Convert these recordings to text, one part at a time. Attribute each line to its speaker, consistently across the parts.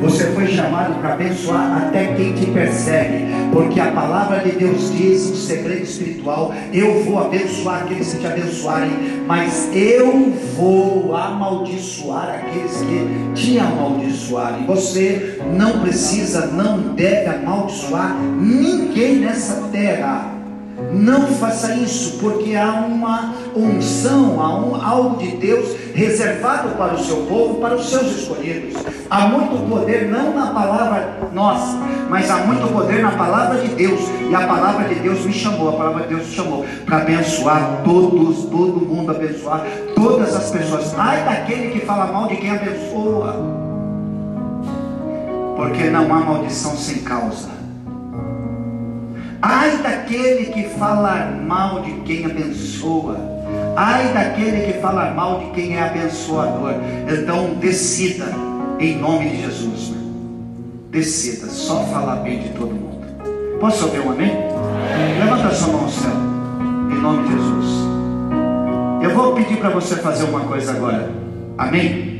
Speaker 1: Você foi chamado para abençoar até quem te persegue, porque a palavra de Deus diz um segredo espiritual: eu vou abençoar aqueles que te abençoarem, mas eu vou amaldiçoar aqueles que te amaldiçoarem. Você não precisa, não deve amaldiçoar ninguém nessa terra. Não faça isso, porque há uma unção, há um, algo de Deus reservado para o seu povo, para os seus escolhidos. Há muito poder, não na palavra nossa, mas há muito poder na palavra de Deus. E a palavra de Deus me chamou, a palavra de Deus me chamou para abençoar todos, todo mundo, abençoar todas as pessoas. Ai daquele que fala mal de quem abençoa, porque não há maldição sem causa. Ai daquele que fala mal de quem abençoa. Ai daquele que fala mal de quem é abençoador. Então decida em nome de Jesus. Decida só falar bem de todo mundo. Posso ouvir um amém? Levanta sua mão ao céu. Em nome de Jesus. Eu vou pedir para você fazer uma coisa agora. Amém?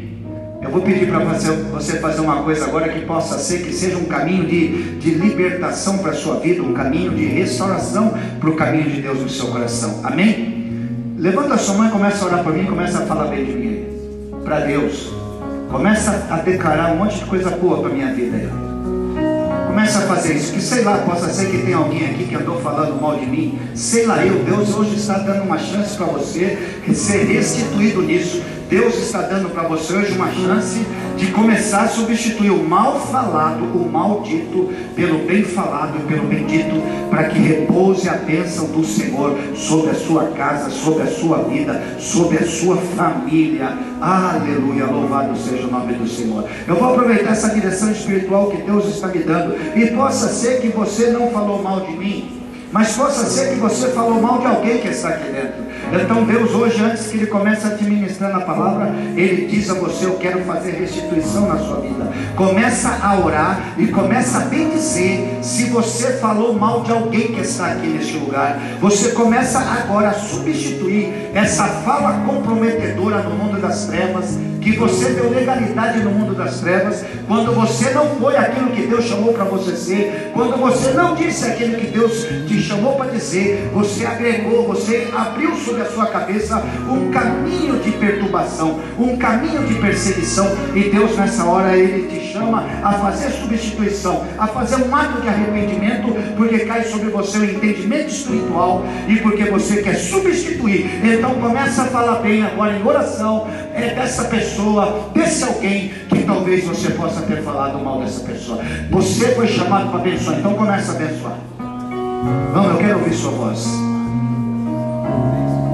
Speaker 1: Eu vou pedir para você fazer uma coisa agora que possa ser, que seja um caminho de, de libertação para a sua vida, um caminho de restauração para o caminho de Deus no seu coração. Amém? Levanta a sua mão e começa a orar por mim, começa a falar bem de mim para Deus. Começa a declarar um monte de coisa boa para minha vida. Começa a fazer isso, que sei lá, possa ser que tem alguém aqui que andou falando mal de mim. Sei lá, eu, Deus hoje está dando uma chance para você ser restituído nisso. Deus está dando para você hoje uma chance de começar a substituir o mal falado, o maldito, pelo bem falado e pelo bendito, para que repouse a bênção do Senhor sobre a sua casa, sobre a sua vida, sobre a sua família. Aleluia, louvado seja o nome do Senhor. Eu vou aproveitar essa direção espiritual que Deus está me dando, e possa ser que você não falou mal de mim, mas possa ser que você falou mal de alguém que está aqui dentro. Então Deus hoje, antes que Ele comece a te ministrar na palavra, Ele diz a você, eu quero fazer restituição na sua vida. Começa a orar e começa a bendizer. Se você falou mal de alguém que está aqui neste lugar, você começa agora a substituir essa fala comprometedora no mundo das trevas, que você deu legalidade no mundo das trevas, quando você não foi aquilo que Deus chamou para você ser, quando você não disse aquilo que Deus te chamou para dizer, você agregou, você abriu sobre a sua cabeça um caminho de perturbação, um caminho de perseguição, e Deus nessa hora ele te chama a fazer substituição, a fazer um ato de arrependimento, porque cai sobre você o entendimento espiritual e porque você quer substituir. Então começa a falar bem agora em oração é dessa pessoa, desse alguém que talvez você possa ter falado mal dessa pessoa. Você foi chamado para abençoar, então começa a abençoar. Vamos, eu quero ouvir sua voz.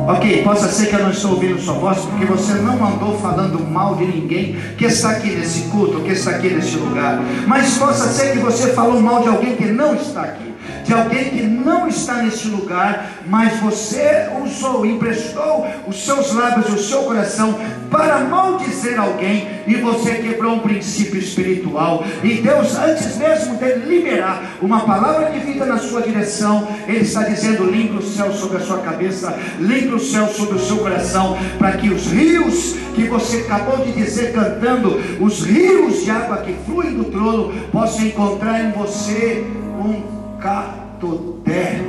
Speaker 1: Ok, possa ser que eu não estou ouvindo sua voz, porque você não andou falando mal de ninguém que está aqui nesse culto, que está aqui nesse lugar. Mas possa ser que você falou mal de alguém que não está aqui de alguém que não está neste lugar, mas você usou, emprestou os seus lábios e o seu coração para maldizer alguém e você quebrou um princípio espiritual. E Deus, antes mesmo de liberar uma palavra de vida na sua direção, Ele está dizendo: limpe o céu sobre a sua cabeça, limpe o céu sobre o seu coração, para que os rios que você acabou de dizer cantando, os rios de água que fluem do trono, possam encontrar em você um catoté,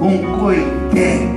Speaker 1: um coité,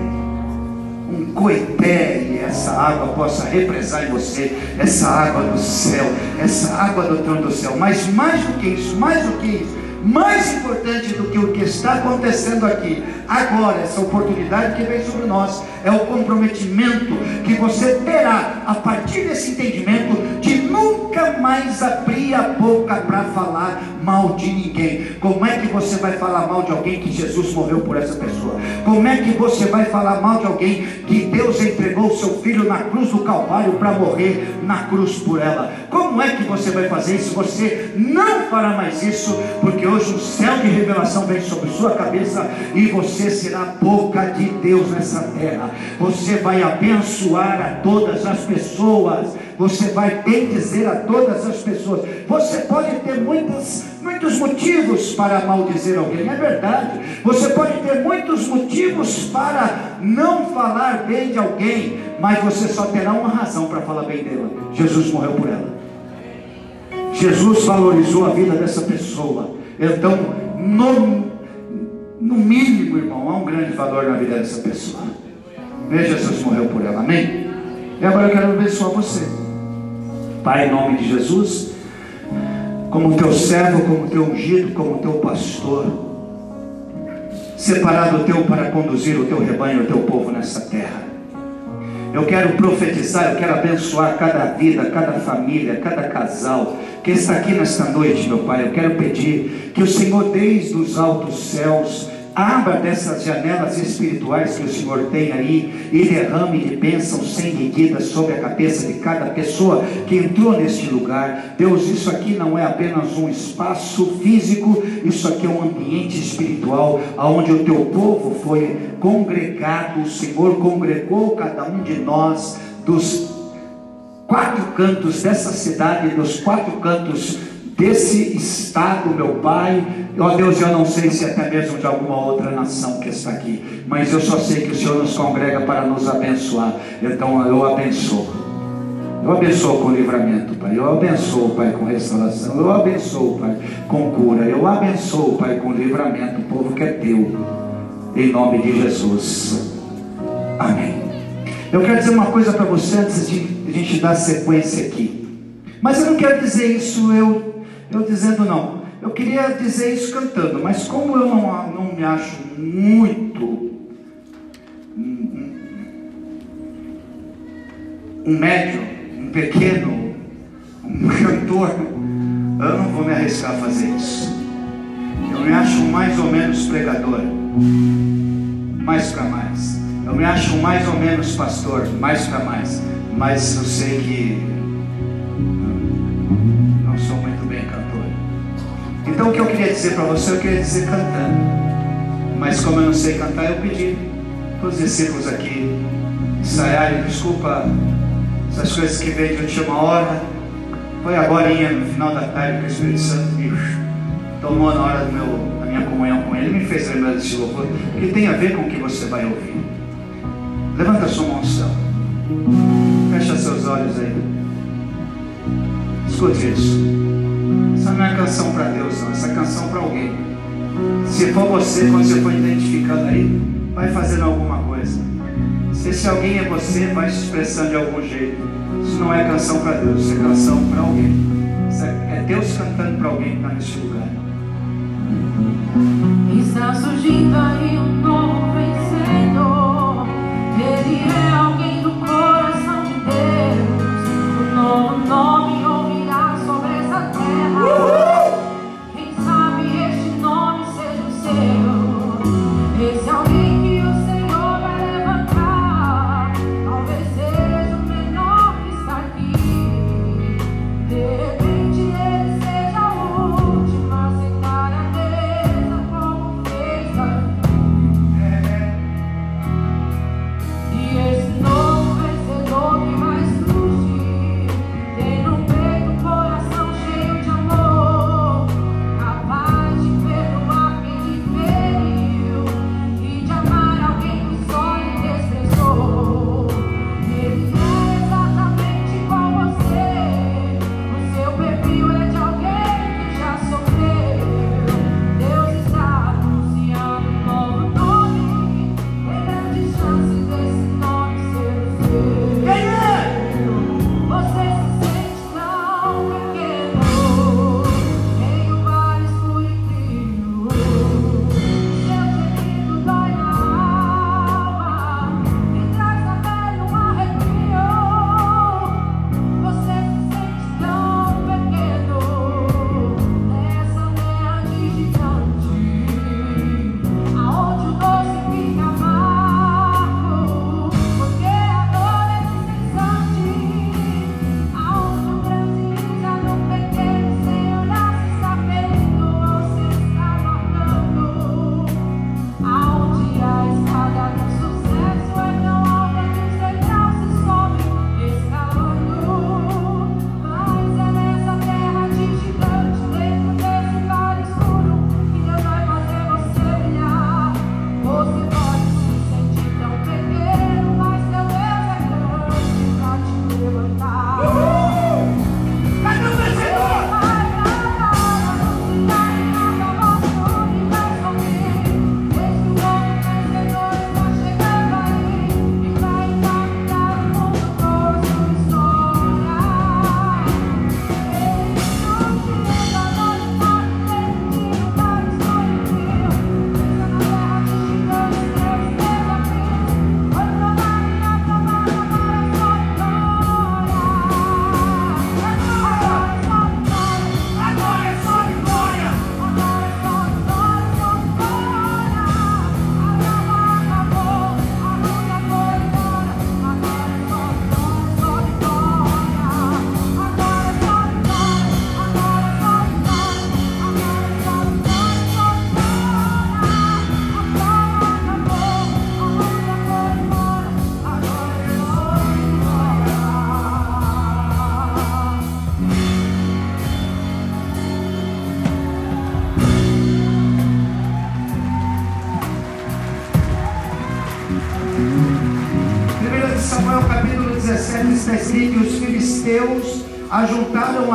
Speaker 1: um coité, e essa água possa represar em você, essa água do céu, essa água do trono do céu. Mas mais do que isso, mais do que isso, mais importante do que o que está acontecendo aqui, agora, essa oportunidade que vem sobre nós, é o comprometimento que você terá a partir desse entendimento de nunca mais abrir a boca para falar mal de ninguém. Como é que você vai falar mal de alguém que Jesus morreu por essa pessoa? Como é que você vai falar mal de alguém que Deus entregou o seu filho na cruz do Calvário para morrer na cruz por ela? Como é que você vai fazer isso? Você não fará mais isso, porque hoje o céu de revelação vem sobre sua cabeça e você será a boca de Deus nessa terra. Você vai abençoar a todas as pessoas você vai bem dizer a todas as pessoas. Você pode ter muitos, muitos motivos para maldizer alguém, é verdade. Você pode ter muitos motivos para não falar bem de alguém, mas você só terá uma razão para falar bem dela. Jesus morreu por ela. Jesus valorizou a vida dessa pessoa. Então, no, no mínimo, irmão, há um grande valor na vida dessa pessoa. Né? Jesus morreu por ela, amém? E agora eu quero abençoar você. Pai, em nome de Jesus, como teu servo, como teu ungido, como teu pastor, separado teu para conduzir o teu rebanho, o teu povo nessa terra. Eu quero profetizar, eu quero abençoar cada vida, cada família, cada casal que está aqui nesta noite, meu Pai. Eu quero pedir que o Senhor, desde os altos céus, Abra dessas janelas espirituais que o Senhor tem aí e derrame de bênção sem medida sobre a cabeça de cada pessoa que entrou neste lugar. Deus, isso aqui não é apenas um espaço físico, isso aqui é um ambiente espiritual, aonde o teu povo foi congregado, o Senhor congregou cada um de nós dos quatro cantos dessa cidade, dos quatro cantos desse estado, meu Pai. Ó Deus, eu não sei se é até mesmo de alguma outra nação que está aqui, mas eu só sei que o Senhor nos congrega para nos abençoar. Então eu abençoo. Eu abençoo com livramento, Pai. Eu abençoo, Pai, com restauração. Eu abençoo, Pai, com cura. Eu abençoo, Pai, com livramento. O povo que é teu. Em nome de Jesus. Amém. Eu quero dizer uma coisa para você antes de a gente dar sequência aqui. Mas eu não quero dizer isso eu eu dizendo não. Eu queria dizer isso cantando, mas como eu não, não me acho muito um, um médio, um pequeno, um cantor, eu não vou me arriscar a fazer isso. Eu me acho mais ou menos pregador, mais para mais. Eu me acho mais ou menos pastor, mais para mais. Mas eu sei que não sou muito então o que eu queria dizer para você, eu queria dizer cantando. Mas como eu não sei cantar, eu pedi para os discípulos aqui ensaiarem, desculpa essas coisas que vêm de última hora. Foi agora no final da tarde que o Espírito Santo tomou na hora do meu, da minha comunhão com ele, me fez lembrar desse louvor, que tem a ver com o que você vai ouvir. Levanta a sua mão céu. Fecha seus olhos aí. Escute isso. Não é canção para Deus, não. Essa é canção para alguém. Se for você, quando você for identificando aí, vai fazendo alguma coisa. Se esse alguém é você, vai se expressando de algum jeito. Isso não é canção para Deus, isso é canção para alguém. Isso é Deus cantando para alguém que está nesse lugar.
Speaker 2: Está surgindo aí um novo vencedor. Ele é alguém do coração de Deus. O novo nome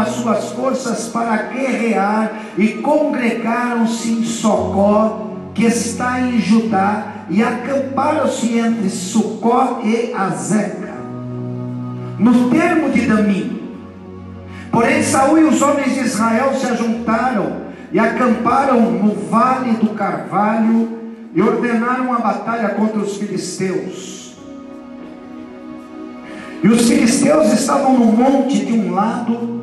Speaker 1: as suas forças para guerrear e congregaram-se em Socó, que está em Judá, e acamparam-se entre Sucó e Azeca, no termo de Damim. Porém, Saul e os homens de Israel se ajuntaram e acamparam no vale do Carvalho e ordenaram a batalha contra os filisteus. E os filisteus estavam no monte de um lado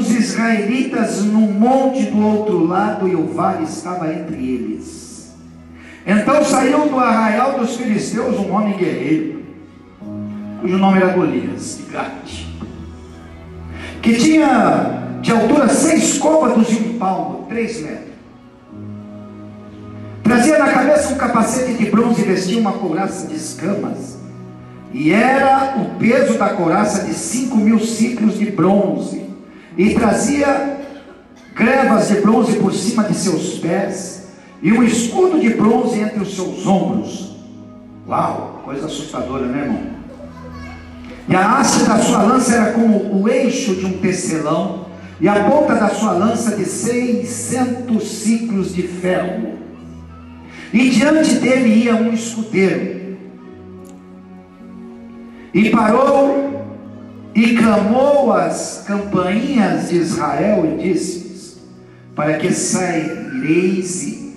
Speaker 1: os israelitas no monte do outro lado, e o vale estava entre eles. Então saiu do arraial dos filisteus um homem guerreiro, cujo nome era Golias, de Gate, que tinha de altura seis côvados e um palmo, três metros. Trazia na cabeça um capacete de bronze e vestia uma couraça de escamas. E era o peso da couraça de cinco mil ciclos de bronze. E trazia grevas de bronze por cima de seus pés. E um escudo de bronze entre os seus ombros. Uau, coisa assustadora, né, irmão? E a haste da sua lança era como o eixo de um tecelão e a ponta da sua lança de seiscentos ciclos de ferro. E diante dele ia um escudeiro. E parou e clamou as campainhas de Israel e disse: Para que saireis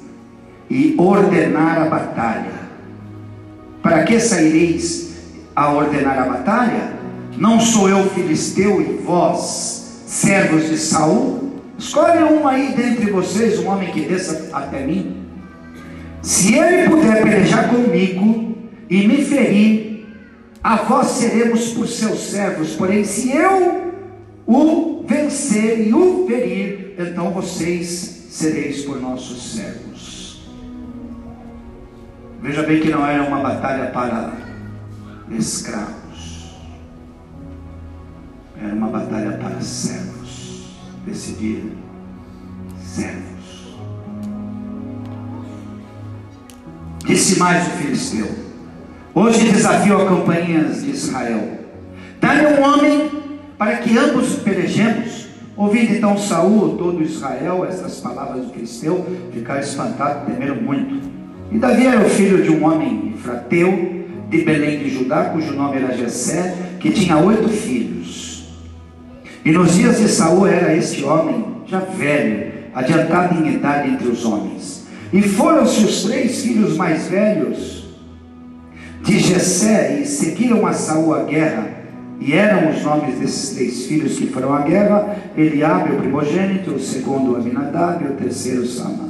Speaker 1: e ordenar a batalha. Para que saireis a ordenar a batalha? Não sou eu filisteu e vós servos de Saul, escolhe um aí dentre vocês, um homem que desça até mim. Se ele puder pelejar comigo e me ferir, a vós seremos por seus servos. Porém, se eu o vencer e o ferir, então vocês sereis por nossos servos. Veja bem que não era uma batalha para escravos. Era uma batalha para servos. Decidir servos. Disse mais o filisteu: Hoje desafio a companhias de Israel. Dá-me um homem para que ambos pelejemos. Ouvindo então Saul, todo Israel, essas palavras do filisteu, ficaram espantados, temeram muito. E Davi era o filho de um homem frateu de Belém de Judá, cujo nome era Jessé, que tinha oito filhos. E nos dias de Saul era este homem já velho, adiantado em idade entre os homens. E foram-se os três filhos mais velhos de Jessé e seguiram a Saul a guerra. E eram os nomes desses três filhos que foram à guerra: Eliabe, o primogênito, o segundo Aminadab e o terceiro Sama.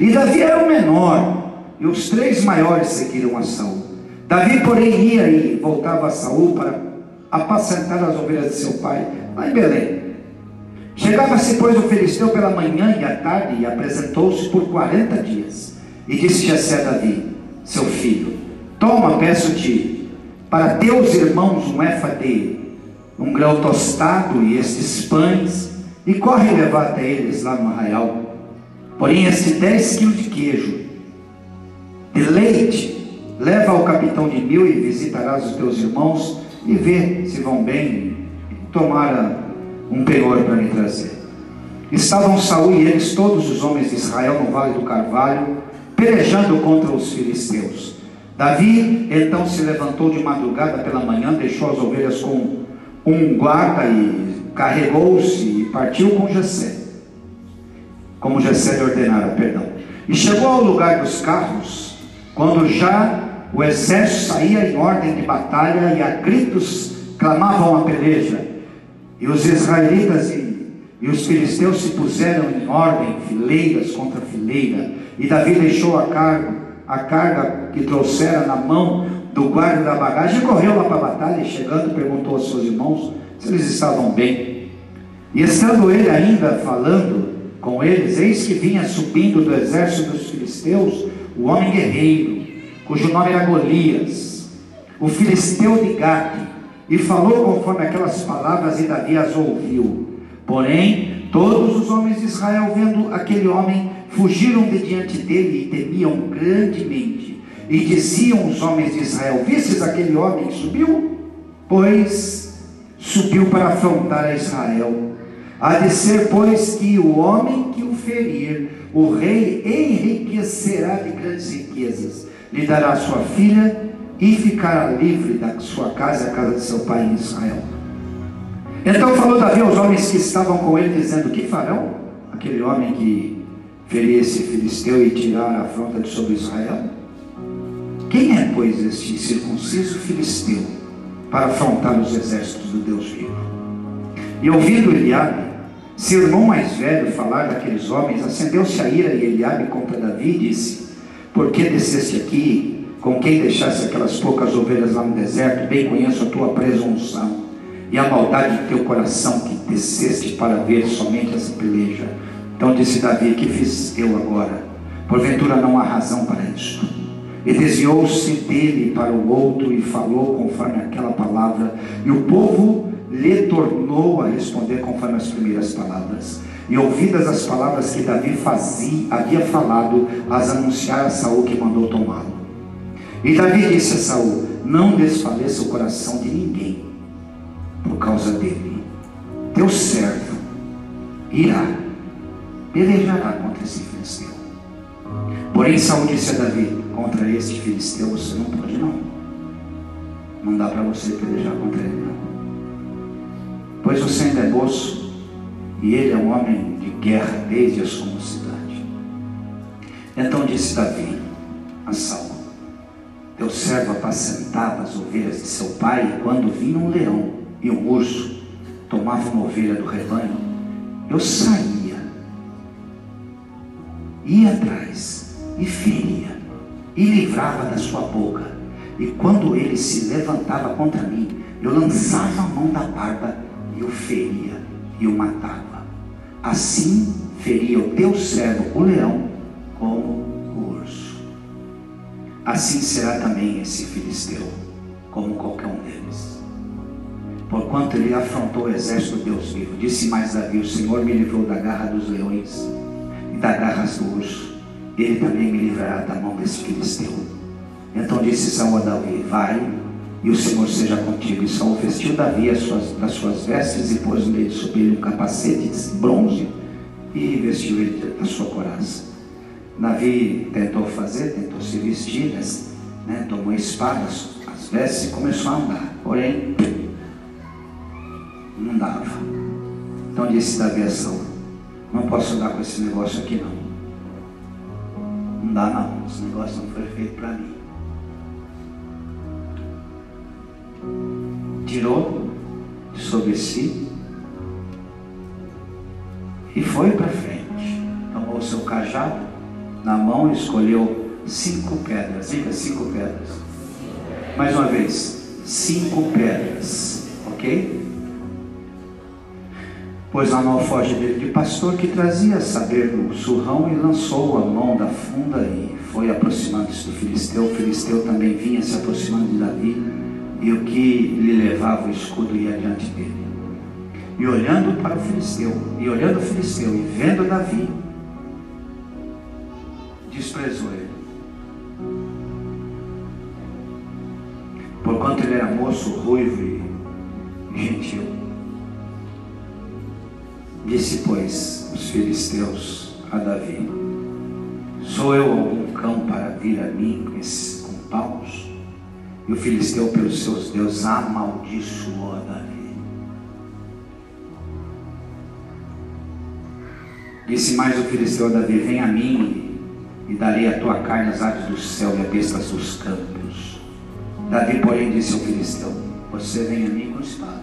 Speaker 1: E Davi era o menor, e os três maiores seguiram a Saul. Davi, porém, ia e voltava a Saul para apacentar as ovelhas de seu pai lá em Belém. Chegava-se, pois, o filisteu pela manhã e à tarde e apresentou-se por quarenta dias. E disse Jessé a Davi, seu filho, toma, peço-te, para teus irmãos um éfade, um grão tostado e estes pães, e corre levar até eles lá no arraial. Porém, este dez quilos de queijo, de leite, leva ao capitão de mil e visitarás os teus irmãos e vê se vão bem tomara um penhor para me trazer. Estavam Saul e eles, todos os homens de Israel, no vale do Carvalho, pelejando contra os filisteus. Davi então se levantou de madrugada pela manhã, deixou as ovelhas com um guarda e carregou-se e partiu com Jessé. Como Jessé lhe ordenara, perdão. E chegou ao lugar dos carros, quando já o exército saía em ordem de batalha e a gritos clamavam a peleja. E os israelitas e, e os filisteus se puseram em ordem, fileiras contra fileira. E Davi deixou a carga, a carga que trouxera na mão do guarda da bagagem correu lá para a batalha. E chegando, perguntou aos seus irmãos se eles estavam bem. E estando ele ainda falando com eles, eis que vinha subindo do exército dos filisteus o homem guerreiro, cujo nome era Golias, o filisteu de Gate e falou conforme aquelas palavras, e Davi as ouviu. Porém, todos os homens de Israel, vendo aquele homem, fugiram de diante dele e temiam grandemente. E diziam os homens de Israel: Vistes aquele homem que subiu? pois subiu para afrontar a Israel. Há de ser, pois, que o homem que o ferir, o rei enriquecerá de grandes riquezas, lhe dará sua filha e ficará livre da sua casa, a casa de seu pai em Israel. Então falou Davi aos homens que estavam com ele, dizendo: Que farão aquele homem que ferir esse filisteu e tirar a afronta de sobre Israel? Quem é, pois, este circunciso filisteu para afrontar os exércitos do Deus vivo? E ouvindo Eliabe, seu irmão mais velho, falar daqueles homens, acendeu-se a ira e Eliabe contra Davi e disse: Por que desceste aqui? Com quem deixaste aquelas poucas ovelhas lá no deserto? Bem conheço a tua presunção e a maldade do teu coração que desceste para ver somente essa peleja. Então disse Davi: Que fiz eu agora? Porventura não há razão para isto. E desviou-se dele para o outro e falou conforme aquela palavra, e o povo lhe tornou a responder conforme as primeiras palavras. E ouvidas as palavras que Davi fazia, havia falado, as anunciar a Saul que mandou tomá-lo. E Davi disse a Saul: Não desfaleça o coração de ninguém por causa dele. Teu servo irá, pelejará contra esse filisteu. Porém, Saul disse a Davi: Contra este filisteu você não pode, não. Não dá para você pelejar contra ele, não. Pois você ainda é moço e ele é um homem de guerra desde a sua mocidade. Então disse Davi a Saul: Teu servo apacentava as ovelhas de seu pai, quando vinha um leão e um urso tomavam uma ovelha do rebanho, eu saía, ia atrás e feria, e livrava da sua boca. E quando ele se levantava contra mim, eu lançava a mão da barba e o feria e o matava. Assim feria o teu servo, o leão, como o urso. Assim será também esse filisteu, como qualquer um deles porquanto ele afrontou o exército do Deus vivo. Disse mais Davi: O Senhor me livrou da garra dos leões da garra urso. Ele também me livrará da mão desse filisteu. Então disse Saul a Davi: Vai, e o Senhor seja contigo. E Saul vestiu Davi as suas, das suas vestes e pôs de sobre ele um capacete de bronze e vestiu ele da sua coraça. Davi tentou fazer, tentou se vestir, né? tomou espadas, as vestes e começou a andar. Porém, não dava. Então disse Davi a Saul, não posso andar com esse negócio aqui não. Não dá não, esse negócio não foi feito para mim. Tirou sobre si e foi para frente. Tomou o seu cajado na mão e escolheu cinco pedras. Diga cinco pedras. Mais uma vez, cinco pedras. Ok? Pôs a mão forte dele de pastor que trazia saber no surrão e lançou a mão da funda e foi aproximando-se do filisteu. O filisteu também vinha se aproximando de Davi e o que lhe levava o escudo ia diante dele. E olhando para o filisteu, e olhando o filisteu e vendo Davi, desprezou ele. Porquanto ele era moço, ruivo e gentil. Disse, pois, os filisteus a Davi: Sou eu algum cão para vir a mim com, esses, com paus? E o filisteu, pelos seus deuses, amaldiçoou a Davi. Disse mais o filisteu a Davi: Vem a mim e darei a tua carne às aves do céu e a bestas dos campos. Davi, porém, disse ao filisteu: Você vem a mim com espada,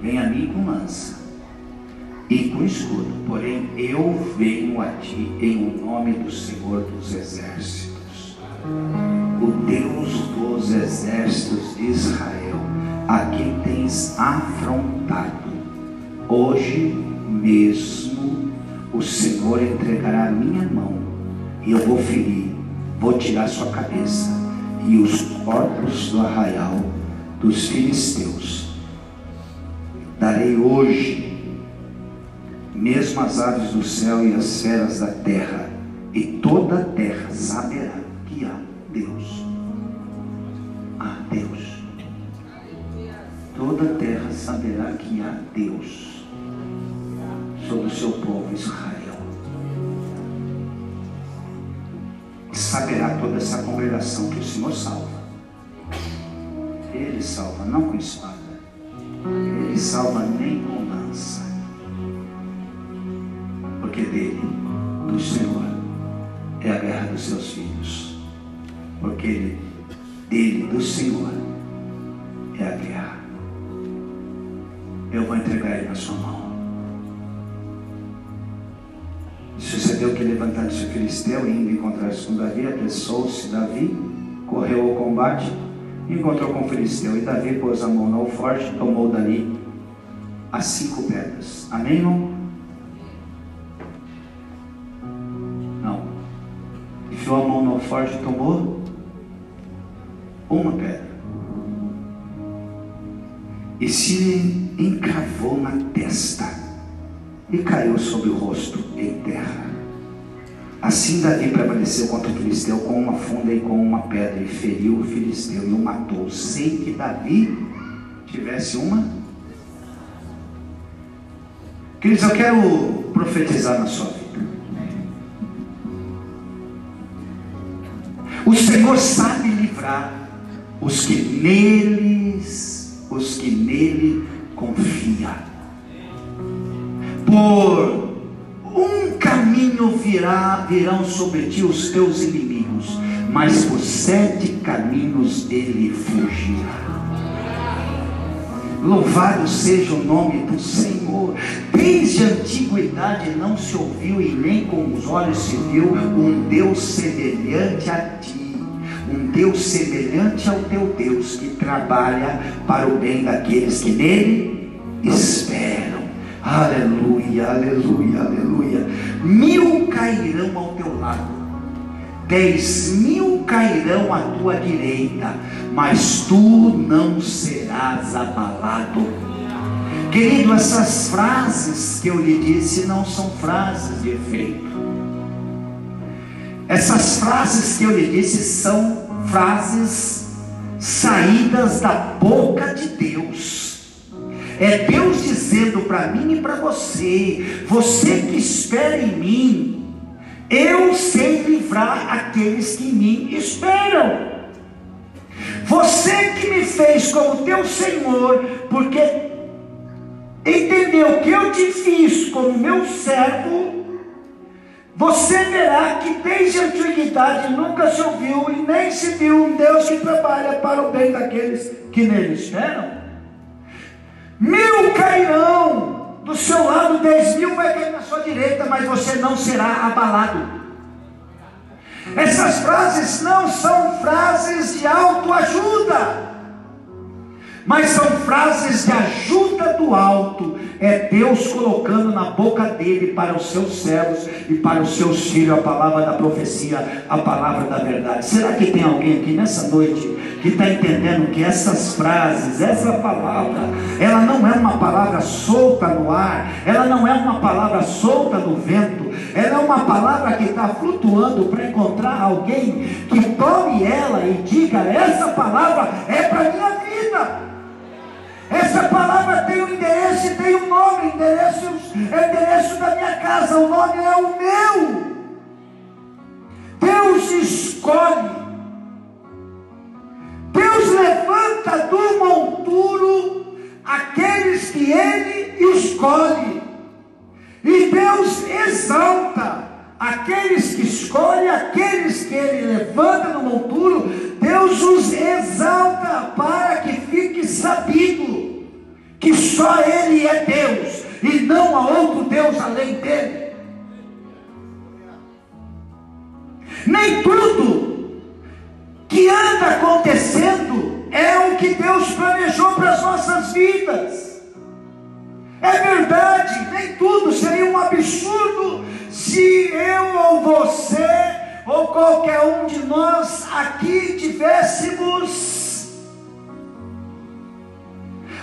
Speaker 1: vem a mim com lança e com escudo. Porém, eu venho a ti em nome do Senhor dos Exércitos, o Deus dos Exércitos de Israel, a quem tens afrontado. Hoje mesmo o Senhor entregará a minha mão e eu vou ferir, vou tirar sua cabeça e os corpos do arraial dos filisteus. Darei hoje mesmo as aves do céu e as feras da terra, e toda a terra saberá que há Deus. Há Deus. saberá que há Deus sobre o seu povo Israel. Saberá toda essa congregação que o Senhor salva. Ele salva não com espada, ele salva nem com lança. Dele, do Senhor, é a guerra dos seus filhos. Porque ele, dele, do Senhor, é a guerra. Eu vou entregar ele na sua mão. Sucedeu que levantando-se o filisteu e indo encontrar-se com Davi, apressou-se Davi, correu ao combate, encontrou com o filisteu, e Davi pôs a mão no alforje, tomou dali as cinco pedras. Amém, irmão? Enfiou a mão no alforje e tomou uma pedra. E se encravou na testa e caiu sobre o rosto em terra. Assim Davi prevaleceu contra o filisteu com uma funda e com uma pedra, e feriu o filisteu e o matou, sem que Davi tivesse uma. Queridos, eu quero profetizar na sua vida. O Senhor sabe livrar os que neles, os que nele confiam. Por um caminho virá, virão sobre ti os teus inimigos, mas por sete caminhos ele fugirá. Louvado seja o nome do Senhor. Desde a antiguidade não se ouviu e nem com os olhos se viu um Deus semelhante a ti. Um Deus semelhante ao teu Deus que trabalha para o bem daqueles que nele esperam. Aleluia, aleluia, aleluia. Mil cairão ao teu lado, dez mil cairão à tua direita, mas tu não serás abalado. Querido, essas frases que eu lhe disse não são frases de efeito. Essas frases que eu lhe disse são frases saídas da boca de Deus. É Deus dizendo para mim e para você: você que espera em mim, eu sei livrar aqueles que em mim esperam. Você que me fez como teu Senhor, porque entendeu que eu te fiz como meu servo, você verá que desde a antiguidade nunca se ouviu e nem se viu um Deus que trabalha para o bem daqueles que nele esperam. Mil cairão do seu lado, dez mil vai cair na sua direita, mas você não será abalado. Essas frases não são frases de autoajuda, mas são frases de ajuda do alto. É Deus colocando na boca dele para os seus servos e para os seus filhos a palavra da profecia, a palavra da verdade. Será que tem alguém aqui nessa noite que está entendendo que essas frases, essa palavra, ela não é uma palavra solta no ar, ela não é uma palavra solta no vento, ela é uma palavra que está flutuando para encontrar alguém que tome ela e diga: essa palavra é para minha vida. Essa palavra tem um endereço e tem um nome. Endereço, é o endereço da minha casa. O nome é o meu. Deus escolhe. Deus levanta do monturo aqueles que Ele escolhe. E Deus exalta aqueles que escolhe, aqueles que Ele levanta no monturo. Deus os exalta para que fique sabido que só Ele é Deus e não há outro Deus além dele. Nem tudo que anda acontecendo é o que Deus planejou para as nossas vidas. É verdade, nem tudo seria um absurdo se eu ou você ou qualquer um de nós aqui tivéssemos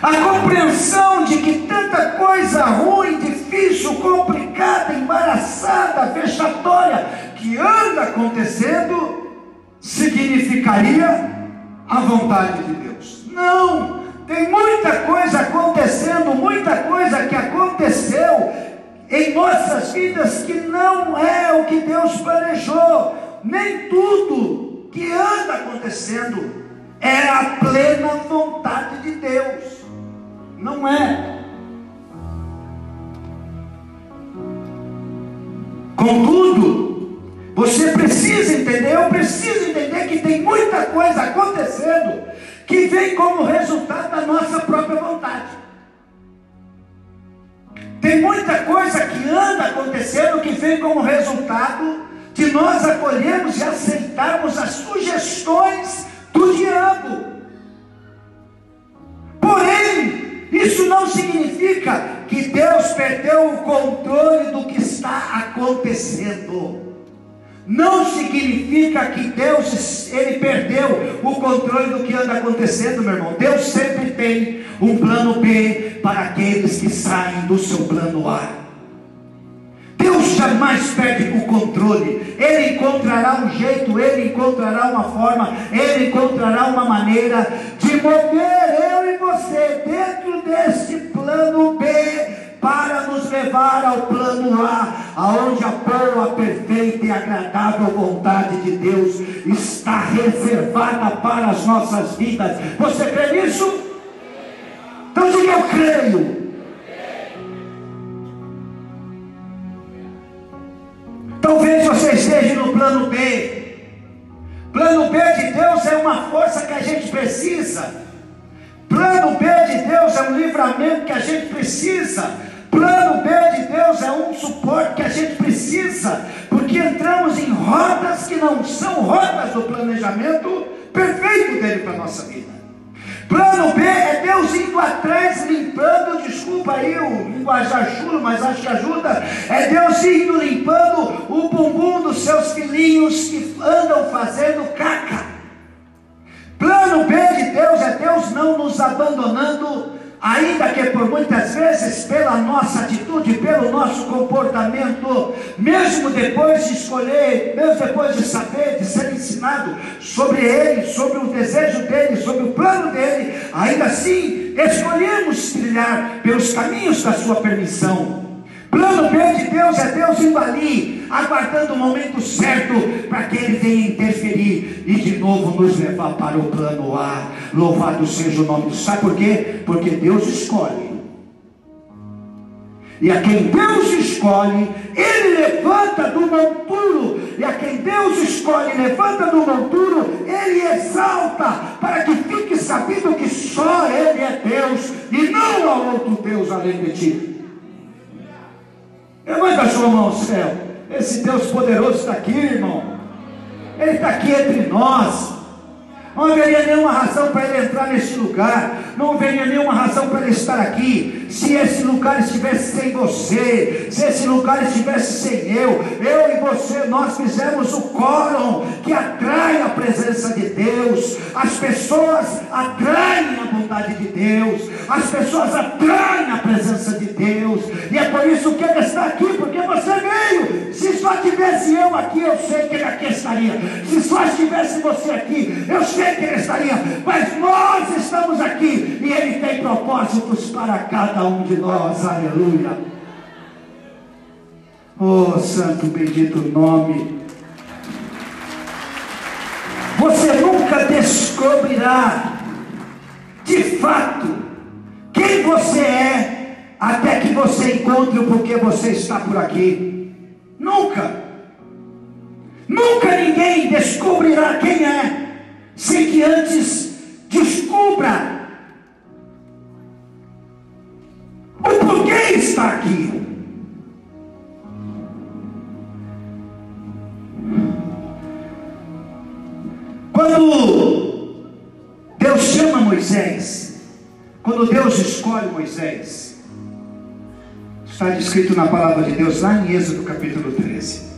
Speaker 1: a compreensão de que tanta coisa ruim, difícil, complicada, embaraçada, vexatória que anda acontecendo significaria a vontade de Deus. Não! tem muita coisa acontecendo, muita coisa que aconteceu em nossas vidas que não é o que Deus planejou. Nem tudo que anda acontecendo é a plena vontade de Deus. Não é. Contudo, você precisa entender, eu preciso entender que tem muita coisa acontecendo que vem como resultado da nossa própria vontade. Tem muita coisa que anda acontecendo que vem como resultado de nós acolhermos e aceitarmos as sugestões do diabo. Porém, isso não significa que Deus perdeu o controle do que está acontecendo. Não significa que Deus ele perdeu o controle do que anda acontecendo, meu irmão. Deus sempre tem um plano B para aqueles que saem do seu plano A. Deus jamais perde o controle. Ele encontrará um jeito, ele encontrará uma forma, ele encontrará uma maneira de mover eu e você dentro desse plano B para nos levar ao plano A, aonde a boa, perfeita e agradável vontade de Deus está reservada para as nossas vidas. Você crê nisso? Então diga eu creio. Talvez você esteja no plano B. Plano B de Deus é uma força que a gente precisa. Plano B de Deus é um livramento que a gente precisa. Plano B de Deus é um suporte que a gente precisa, porque entramos em rodas que não são rodas do planejamento perfeito dele para a nossa vida. Plano B é Deus indo atrás, limpando, desculpa aí o linguajar chulo, mas acho que ajuda. É Deus indo limpando o bumbum dos seus filhinhos que andam fazendo caca. Plano B de Deus é Deus não nos abandonando ainda que por muitas vezes pela nossa atitude, pelo nosso comportamento, mesmo depois de escolher, mesmo depois de saber, de ser ensinado sobre Ele, sobre o desejo dele, sobre o plano dele, ainda assim escolhemos trilhar pelos caminhos da sua permissão. Plano B de Deus é Deus indo ali, aguardando o momento certo para que Ele venha interferir e de novo nos levar para o plano A. Louvado seja o nome do Sabe por quê? Porque Deus escolhe. E a quem Deus escolhe, Ele levanta do monturo. E a quem Deus escolhe, levanta do monturo, Ele exalta, para que fique sabido que só Ele é Deus e não há outro Deus além de ti. Levanta a sua mão ao céu. Esse Deus poderoso está aqui, irmão. Ele está aqui entre nós. Não haveria nenhuma razão para ele entrar neste lugar. Não haveria nenhuma razão para ele estar aqui. Se esse lugar estivesse sem você, se esse lugar estivesse sem eu, eu e você, nós fizemos o quórum que atrai a presença de Deus. As pessoas atraem a bondade de Deus. As pessoas atraem a presença de Deus. E é por isso que ele está aqui, porque você veio. Se só tivesse eu aqui, eu sei que ele aqui estaria. Se só estivesse você aqui, eu sei que ele estaria, mas nós estamos aqui e ele tem propósitos para cada um de nós, aleluia. Oh, santo bendito nome. Você nunca descobrirá de fato quem você é até que você encontre o porquê você está por aqui. Nunca. Nunca ninguém descobrirá quem é sem que antes descubra está aqui. Quando Deus chama Moisés, quando Deus escolhe Moisés, está descrito na palavra de Deus lá em Êxodo capítulo 13.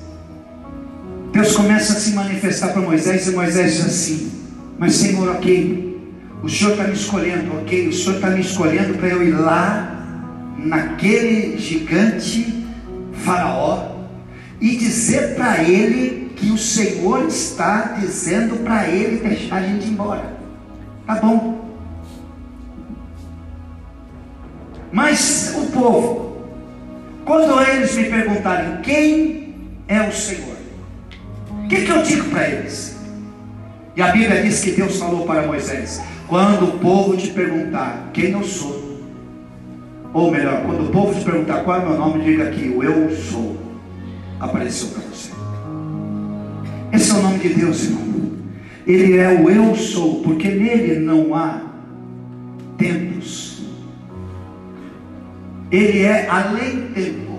Speaker 1: Deus começa a se manifestar para Moisés e Moisés diz assim: mas, Senhor, ok, o Senhor está me escolhendo, ok, o Senhor está me escolhendo para eu ir lá, naquele gigante Faraó, e dizer para ele que o Senhor está dizendo para ele deixar a gente embora. Tá bom. Mas o povo, quando eles me perguntarem quem é o Senhor, o que, que eu digo para eles? E a Bíblia diz que Deus falou para Moisés: quando o povo te perguntar quem eu sou, ou melhor, quando o povo te perguntar qual é o meu nome, diga que o eu sou apareceu para você. Esse é o nome de Deus, irmão. Ele é o eu sou, porque nele não há tempos. Ele é além tempo.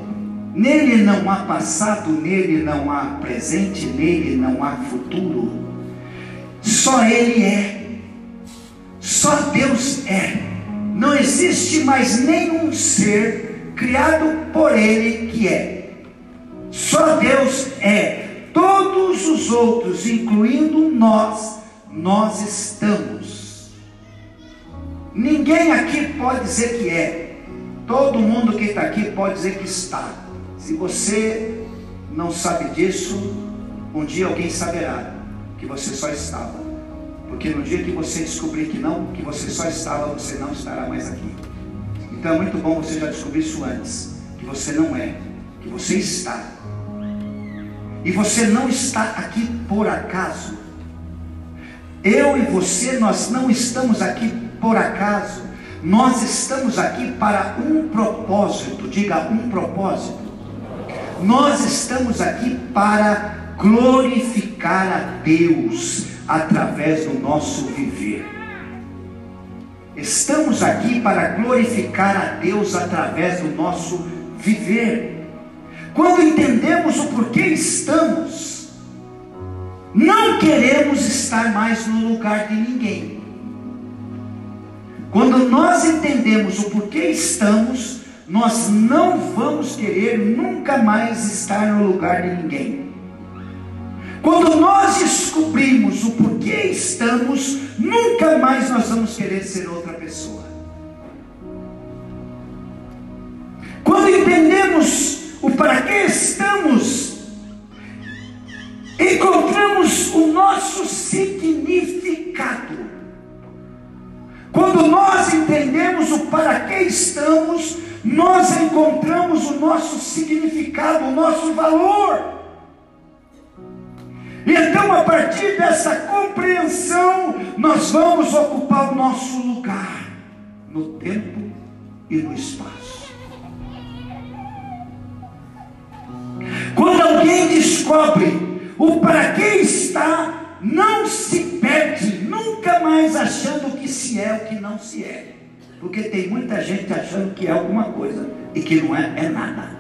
Speaker 1: Nele não há passado, nele não há presente, nele não há futuro. Só Ele é. Só Deus é. Não existe mais nenhum ser criado por Ele que é. Só Deus é. Todos os outros, incluindo nós, nós estamos. Ninguém aqui pode dizer que é. Todo mundo que está aqui pode dizer que está. Se você não sabe disso, um dia alguém saberá que você só estava. Porque no dia que você descobrir que não, que você só estava, você não estará mais aqui. Então é muito bom você já descobrir isso antes, que você não é, que você está. E você não está aqui por acaso. Eu e você, nós não estamos aqui por acaso. Nós estamos aqui para um propósito. Diga um propósito. Nós estamos aqui para glorificar a Deus através do nosso viver. Estamos aqui para glorificar a Deus através do nosso viver. Quando entendemos o porquê estamos, não queremos estar mais no lugar de ninguém. Quando nós entendemos o porquê estamos, nós não vamos querer nunca mais estar no lugar de ninguém. Quando nós descobrimos o porquê estamos, nunca mais nós vamos querer ser outra pessoa. Quando entendemos o para que estamos, encontramos o nosso significado. Quando nós entendemos o para que estamos, nós encontramos o nosso significado, o nosso valor. Então, a partir dessa compreensão, nós vamos ocupar o nosso lugar no tempo e no espaço. Quando alguém descobre o para que está, não se perde, nunca mais achando que se é o que não se é. Porque tem muita gente achando que é alguma coisa e que não é, é nada.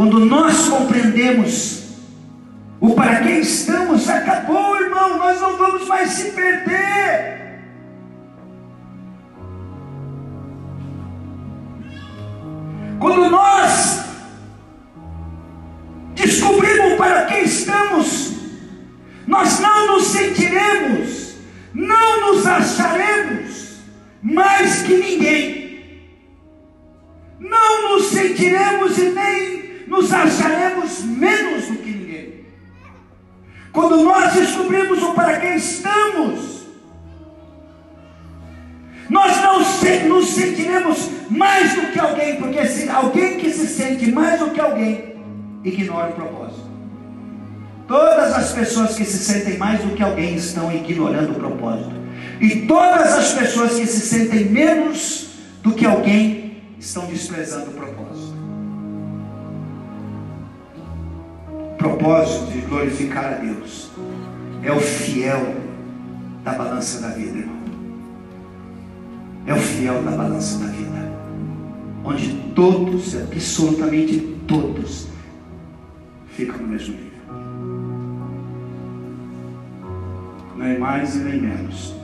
Speaker 1: Quando nós compreendemos o para que estamos, acabou, irmão, nós não vamos mais se perder. Quando nós descobrimos para que estamos, nós não nos sentiremos, não nos acharemos mais que ninguém, não nos sentiremos e nem nos acharemos menos do que ninguém. Quando nós descobrimos o para quem estamos, nós não nos sentiremos mais do que alguém, porque se alguém que se sente mais do que alguém, ignora o propósito. Todas as pessoas que se sentem mais do que alguém estão ignorando o propósito. E todas as pessoas que se sentem menos do que alguém estão desprezando o propósito. Propósito de glorificar a Deus é o fiel da balança da vida, irmão. É o fiel da balança da vida. Onde todos, absolutamente todos, ficam no mesmo nível. Não é mais e nem menos.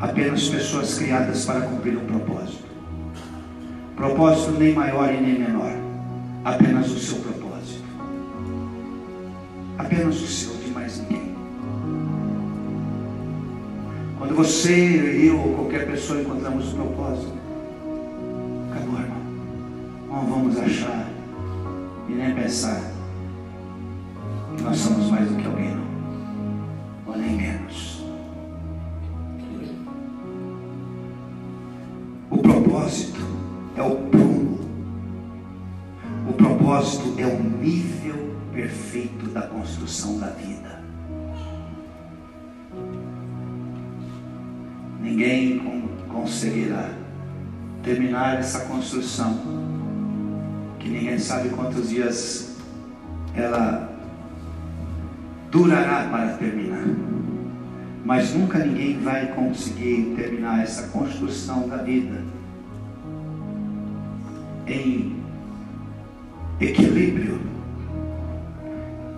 Speaker 1: Apenas pessoas criadas para cumprir um propósito. Propósito nem maior e nem menor. Apenas o seu propósito apenas o seu, de mais ninguém. Quando você, eu ou qualquer pessoa encontramos o propósito, acabou, irmão. Não vamos achar e nem pensar que nós somos mais do que alguém, perfeito da construção da vida. Ninguém conseguirá terminar essa construção, que ninguém sabe quantos dias ela durará para terminar. Mas nunca ninguém vai conseguir terminar essa construção da vida em equilíbrio,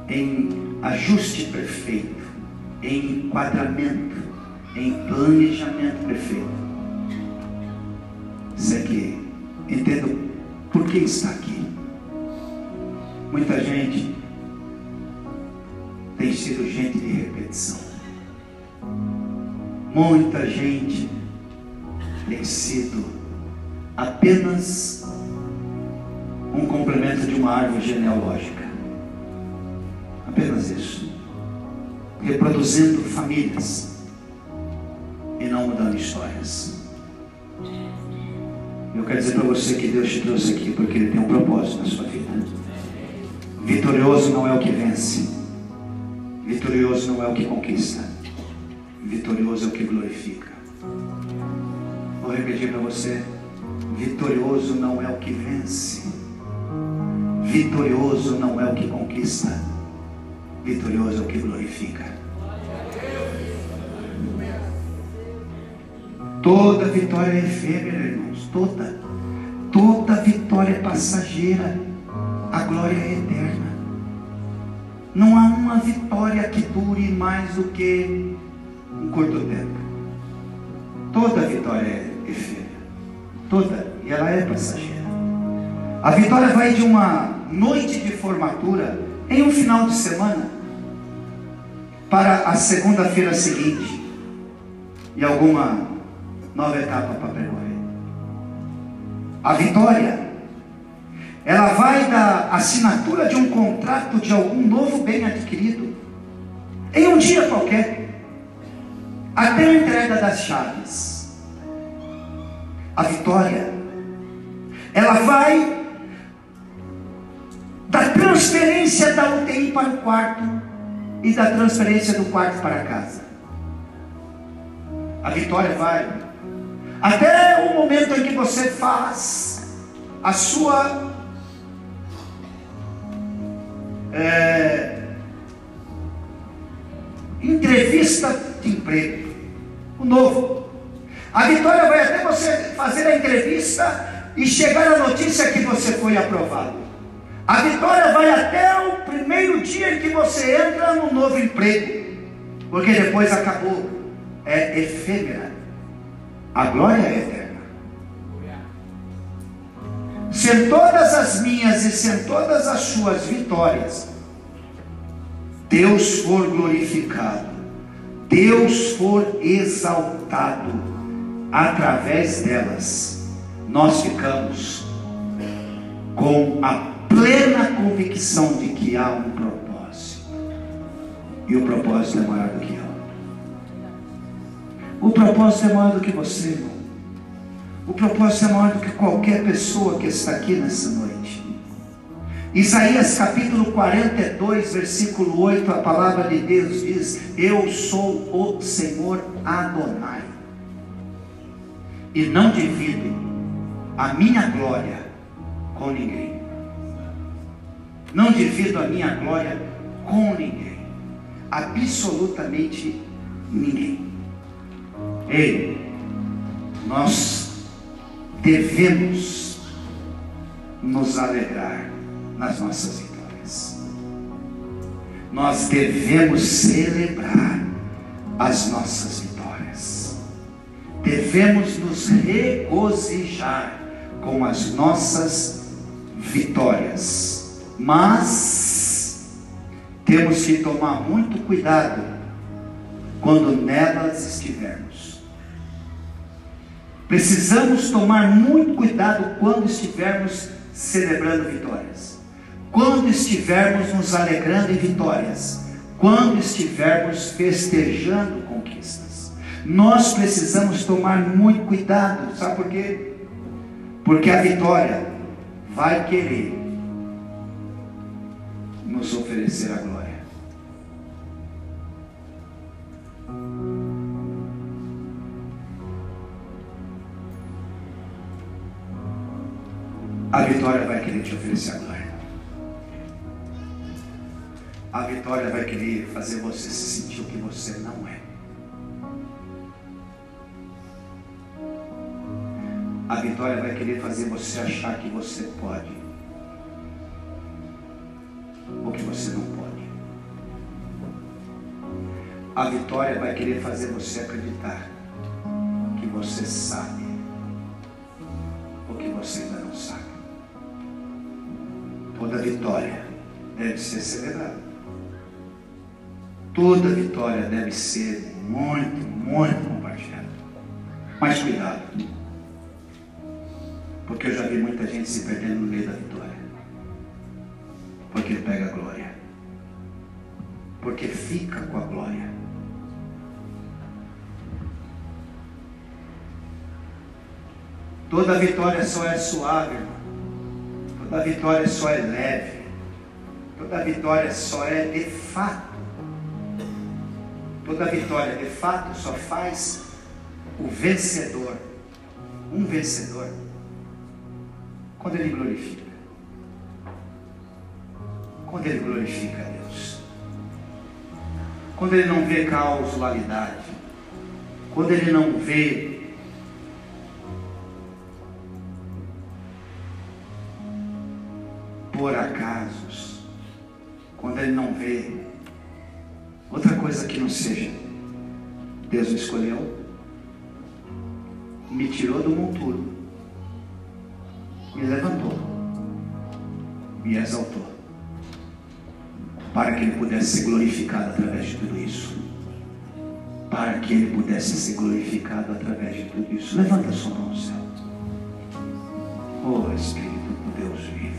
Speaker 1: em ajuste perfeito, em enquadramento, em planejamento perfeito. Isso aqui, entendo por que está aqui. Muita gente tem sido gente de repetição. Muita gente tem sido apenas um complemento de uma árvore genealógica. Apenas isso. Reproduzindo famílias e não mudando histórias. Eu quero dizer para você que Deus te trouxe aqui porque Ele tem um propósito na sua vida. Vitorioso não é o que vence, vitorioso não é o que conquista, vitorioso é o que glorifica. Vou repetir para você: vitorioso não é o que vence, vitorioso não é o que conquista, vitorioso é o que glorifica. Toda vitória é efêmera, irmãos. Toda. Toda vitória é passageira. A glória é eterna. Não há uma vitória que dure mais do que um curto tempo. Toda vitória é efêmera. Toda. E ela é passageira. A vitória vai de uma noite de formatura em um final de semana para a segunda-feira seguinte. E alguma nova etapa para percorrer. A vitória, ela vai da assinatura de um contrato de algum novo bem adquirido, em um dia qualquer, até a entrega das chaves. A vitória, ela vai da transferência da UTI para o quarto e da transferência do quarto para casa. A vitória vai até o momento em que você faz a sua é, entrevista de emprego, o novo. A vitória vai até você fazer a entrevista e chegar a notícia que você foi aprovado. A vitória vai até o primeiro dia em que você entra no novo emprego, porque depois acabou. É efêmera. A glória é eterna. Se em todas as minhas e se em todas as suas vitórias, Deus for glorificado, Deus for exaltado através delas, nós ficamos com a plena convicção de que há um propósito. E o propósito é maior do que eu. O propósito é maior do que você, irmão. O propósito é maior do que qualquer pessoa que está aqui nessa noite. Isaías capítulo 42, versículo 8, a palavra de Deus diz: Eu sou o Senhor Adonai, e não divido a minha glória com ninguém. Não divido a minha glória com ninguém, absolutamente ninguém. Ei, nós devemos nos alegrar nas nossas vitórias. Nós devemos celebrar as nossas vitórias. Devemos nos regozijar com as nossas vitórias. Mas temos que tomar muito cuidado quando nelas estivermos. Precisamos tomar muito cuidado quando estivermos celebrando vitórias, quando estivermos nos alegrando em vitórias, quando estivermos festejando conquistas. Nós precisamos tomar muito cuidado, sabe por quê? Porque a vitória vai querer nos oferecer a glória. A vitória vai querer te oferecer a glória. A vitória vai querer fazer você se sentir o que você não é. A vitória vai querer fazer você achar que você pode. A vitória vai querer fazer você acreditar que você sabe. Ou que você ainda não sabe. Toda vitória deve ser celebrada. Toda vitória deve ser muito, muito compartilhada. Mas cuidado. Porque eu já vi muita gente se perdendo no meio da vitória. Porque pega a glória. Porque fica com a glória. Toda vitória só é suave, irmão. Toda vitória só é leve. Toda vitória só é de fato. Toda vitória de fato só faz o vencedor. Um vencedor quando ele glorifica. Quando ele glorifica a Deus. Quando ele não vê causalidade. Quando ele não vê por acasos. Quando ele não vê outra coisa que não seja. Deus me escolheu, me tirou do monturo me levantou, me exaltou, para que ele pudesse ser glorificado através de tudo isso. Para que ele pudesse ser glorificado através de tudo isso. Levanta sua mão céu. Oh Espírito do Deus vivo.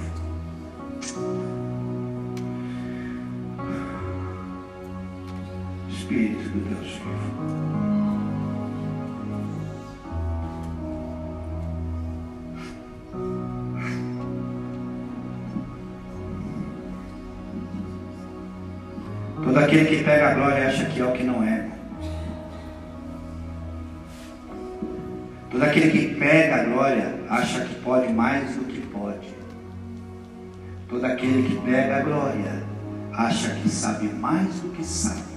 Speaker 1: Vivo. Todo aquele que pega a glória acha que é o que não é. Todo aquele que pega a glória acha que pode mais do que pode. Todo aquele que pega a glória acha que sabe mais do que sabe.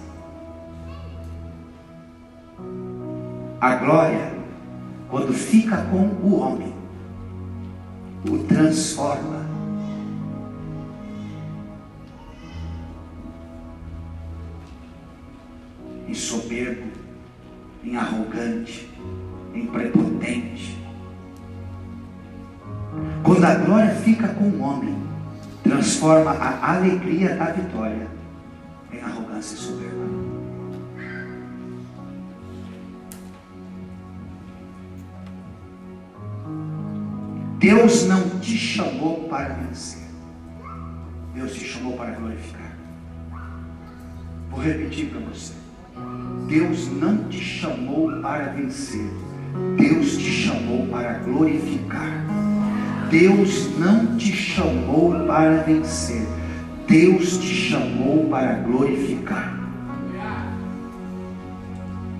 Speaker 1: A glória, quando fica com o homem, o transforma em soberbo, em arrogante, em prepotente. Quando a glória fica com o homem, transforma a alegria da vitória em arrogância soberba. Deus não te chamou para vencer. Deus te chamou para glorificar. Vou repetir para você. Deus não te chamou para vencer. Deus te chamou para glorificar. Deus não te chamou para vencer. Deus te chamou para glorificar.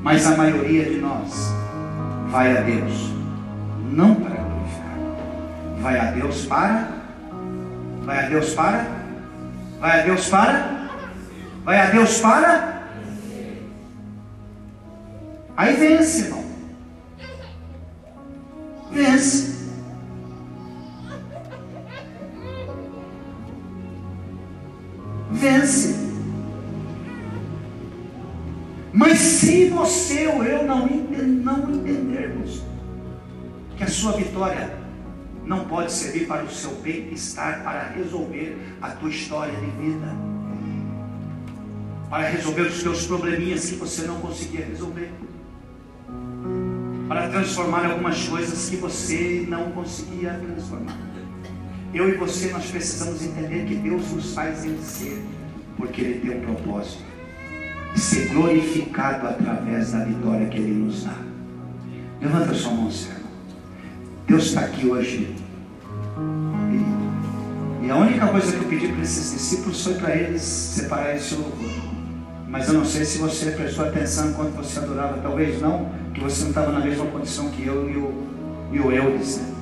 Speaker 1: Mas a maioria de nós vai a Deus não para. Vai a Deus para Vai a Deus para Vai a Deus para Vai a Deus para Aí vence, irmão. Vence. Vence. Mas se você ou eu não, não entendermos que a sua vitória não pode servir para o seu bem-estar, para resolver a tua história de vida, para resolver os teus probleminhas que você não conseguia resolver para transformar algumas coisas que você não conseguia transformar. Eu e você, nós precisamos entender que Deus nos faz vencer, porque Ele tem um propósito ser glorificado através da vitória que Ele nos dá. Levanta sua mão, servo. Deus está aqui hoje. E, e, a única coisa que eu pedi para esses discípulos foi para eles separar esse louvor. Mas eu não sei se você prestou atenção enquanto você adorava. Talvez não, que você não estava na mesma condição que eu e o, e o Eudes. Né?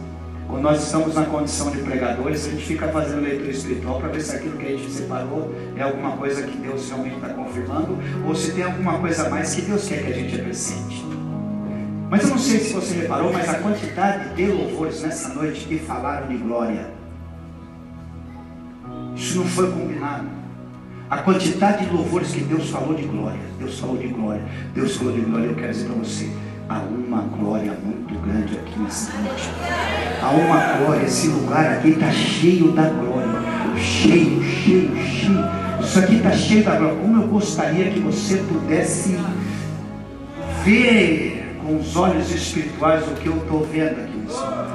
Speaker 1: Quando nós estamos na condição de pregadores, a gente fica fazendo leitura espiritual para ver se aquilo que a gente separou é alguma coisa que Deus realmente está confirmando ou se tem alguma coisa a mais que Deus quer que a gente apresente. Mas eu não sei se você reparou, mas a quantidade de louvores nessa noite que falaram de glória, isso não foi combinado. A quantidade de louvores que Deus falou de glória, Deus falou de glória, Deus falou de glória, eu quero dizer para você, há uma glória muito grande aqui nessa noite. Há uma glória, esse lugar aqui está cheio da glória. Cheio, cheio, cheio. Isso aqui está cheio da glória. Como eu gostaria que você pudesse ver com os olhos espirituais o que eu estou vendo aqui nesse lugar.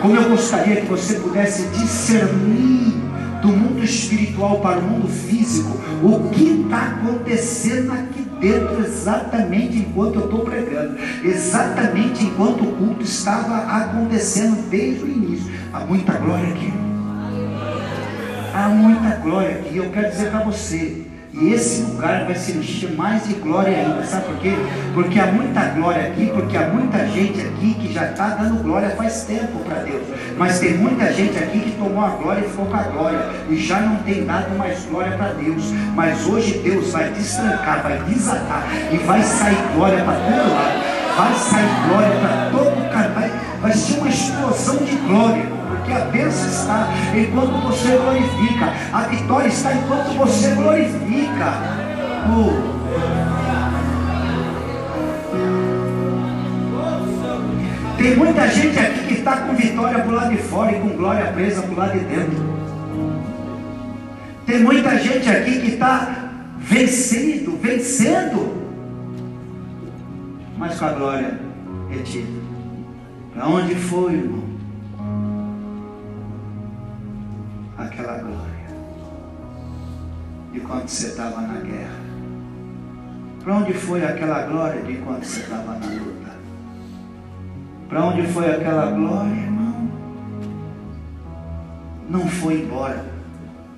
Speaker 1: Como eu gostaria que você pudesse discernir do mundo espiritual para o mundo físico, o que está acontecendo aqui dentro, exatamente enquanto eu estou pregando, exatamente enquanto o culto estava acontecendo desde o início. Há muita glória aqui. Há muita glória aqui. Eu quero dizer para você, e esse lugar vai se encher mais de glória ainda. Sabe por quê? Porque há muita glória aqui, porque há muita gente aqui que já está dando glória faz tempo para Deus. Mas tem muita gente aqui que tomou a glória e ficou com a glória. E já não tem dado mais glória para Deus. Mas hoje Deus vai destrancar, vai desatar. E vai sair glória para todo lado. Vai sair glória para todo canto. Vai, vai ser uma explosão de glória porque a bênção está enquanto você glorifica, a vitória está enquanto você glorifica. Uh. Tem muita gente aqui que está com vitória para o lado de fora e com glória presa para o lado de dentro. Tem muita gente aqui que está vencendo, vencendo, mas com a glória retida. Para onde foi, irmão? Aquela glória de quando você estava na guerra? Para onde foi aquela glória de quando você estava na luta? Para onde foi aquela glória, irmão? Não foi embora,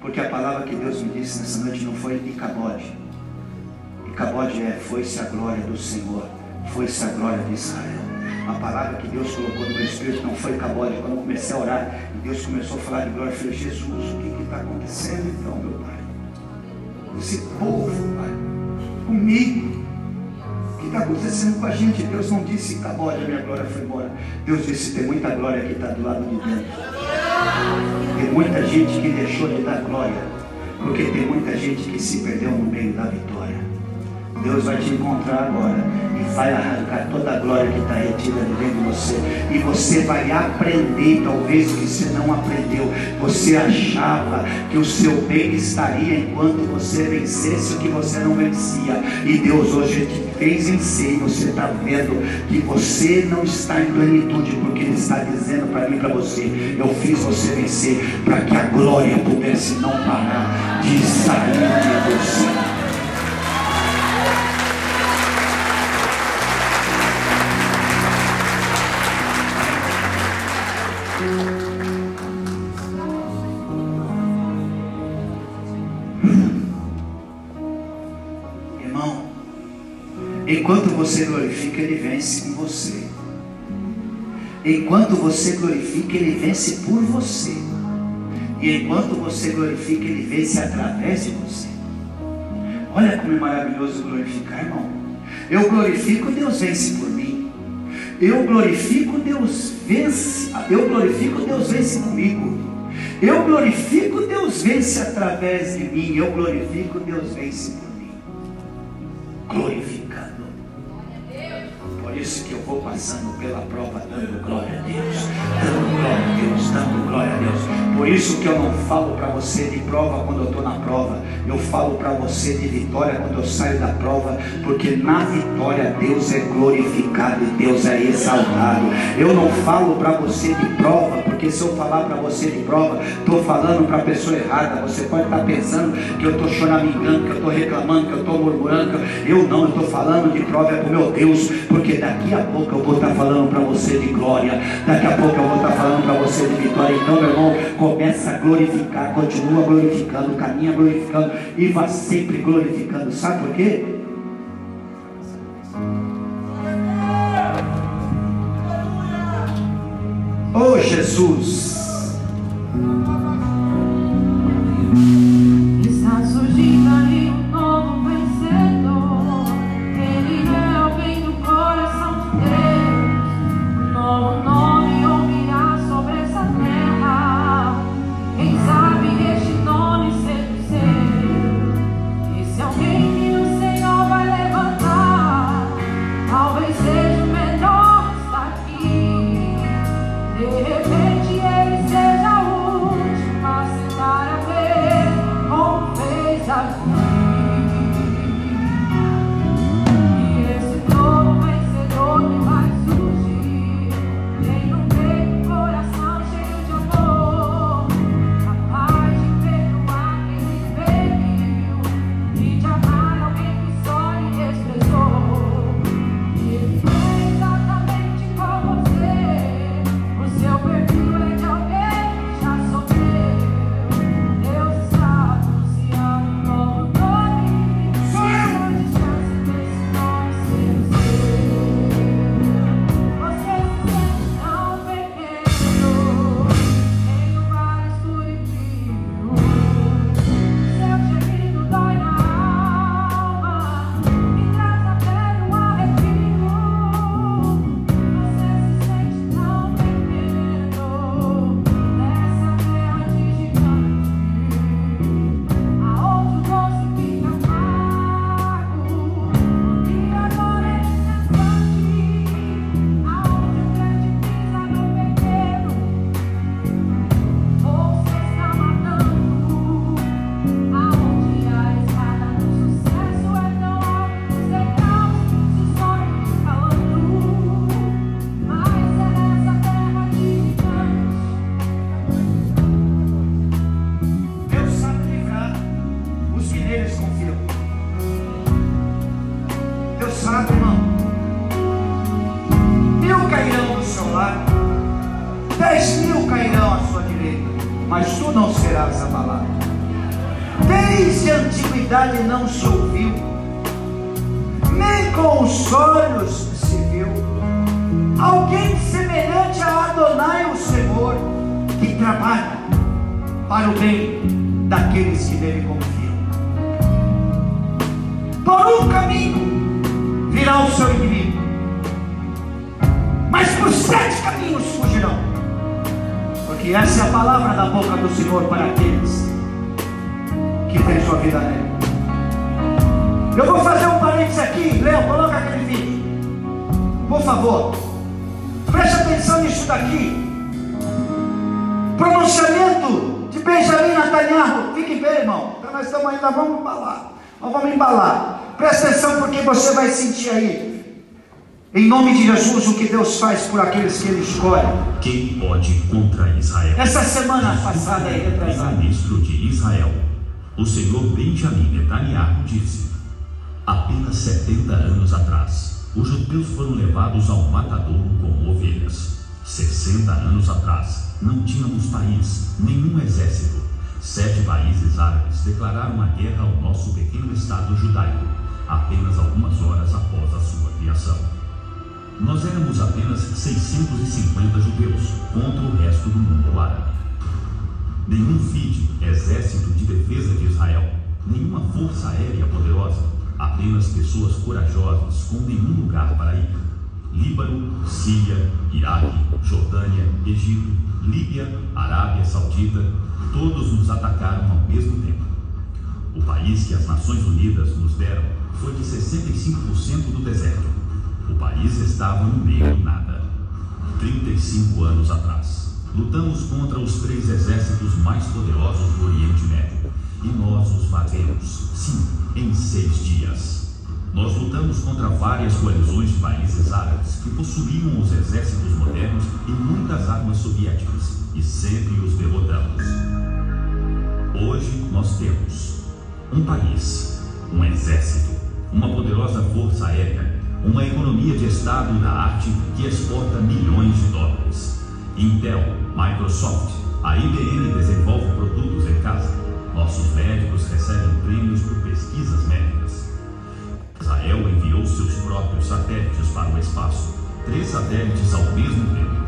Speaker 1: porque a palavra que Deus me disse nessa noite não foi Icabode. Icabode é: foi-se a glória do Senhor, foi-se a glória de Israel a palavra que Deus colocou no meu espírito não foi cabode. Quando eu comecei a orar, e Deus começou a falar de glória, eu falei, Jesus, o que está acontecendo então, meu Pai? Esse povo, Pai, comigo. O que está acontecendo com a gente? Deus não disse cabode, a minha glória foi embora. Deus disse, tem muita glória que está do lado de dentro. Tem muita gente que deixou de dar glória, porque tem muita gente que se perdeu no meio da vitória. Deus vai te encontrar agora e vai arrancar toda a glória que está retida dentro de você. E você vai aprender, talvez, o que você não aprendeu. Você achava que o seu bem estaria enquanto você vencesse o que você não vencia. E Deus hoje te fez vencer. E você está vendo que você não está em plenitude, porque Ele está dizendo para mim para você: Eu fiz você vencer para que a glória pudesse não parar de sair de você. Enquanto você glorifica, Ele vence com você. Enquanto você glorifica, Ele vence por você. E enquanto você glorifica, Ele vence através de você. Olha como é maravilhoso glorificar, irmão. Eu glorifico, Deus vence por mim. Eu glorifico, Deus vence. Eu glorifico, Deus vence comigo. Eu glorifico, Deus vence através de mim. Eu glorifico, Deus vence por mim. Glorifica isso que eu vou passando pela prova, dando glória a Deus, dando glória a Deus, dando glória a Deus. Por isso que eu não falo para você de prova quando eu estou na prova. Eu falo para você de vitória quando eu saio da prova. Porque na vitória Deus é glorificado e Deus é exaltado. Eu não falo para você de prova, porque se eu falar para você de prova, estou falando para a pessoa errada. Você pode estar tá pensando que eu estou choramingando, que eu estou reclamando, que eu estou murmurando. Eu não, eu estou falando de prova é para o meu Deus. Porque daqui a pouco eu vou estar falando para você de glória. Daqui a pouco eu vou estar falando para você de vitória. Então, meu irmão, começa a glorificar, continua glorificando, caminha glorificando e vai sempre glorificando. Sabe por quê? Oh Jesus! Deus faz por aqueles que Ele escolhe.
Speaker 3: Quem pode contra Israel?
Speaker 1: Essa semana passada aí,
Speaker 3: retrasada. ministro de Israel, o senhor Benjamin Netanyahu disse: apenas 70 anos atrás, os judeus foram levados ao matadouro como ovelhas. 60 anos atrás, não tínhamos país, nenhum exército. Sete países árabes declararam a guerra ao nosso pequeno estado judaico, apenas algumas horas após a sua criação. Nós éramos apenas 650 judeus contra o resto do mundo árabe. Nenhum FID, Exército de Defesa de Israel, nenhuma força aérea poderosa, apenas pessoas corajosas com nenhum lugar para ir. Líbano, Síria, Iraque, Jordânia, Egito, Líbia, Arábia Saudita, todos nos atacaram ao mesmo tempo. O país que as Nações Unidas nos deram foi de 65% do deserto o país estava no meio do nada. 35 anos atrás. lutamos contra os três exércitos mais poderosos do Oriente Médio. E nós os batemos, sim, em seis dias. Nós lutamos contra várias coalizões de países árabes que possuíam os exércitos modernos e muitas armas soviéticas, e sempre os derrotamos. Hoje nós temos um país, um exército, uma poderosa força aérea, uma economia de Estado da arte que exporta milhões de dólares. Intel, Microsoft, a IBM desenvolve produtos em casa. Nossos médicos recebem prêmios por pesquisas médicas. Israel enviou seus próprios satélites para o espaço, três satélites ao mesmo tempo.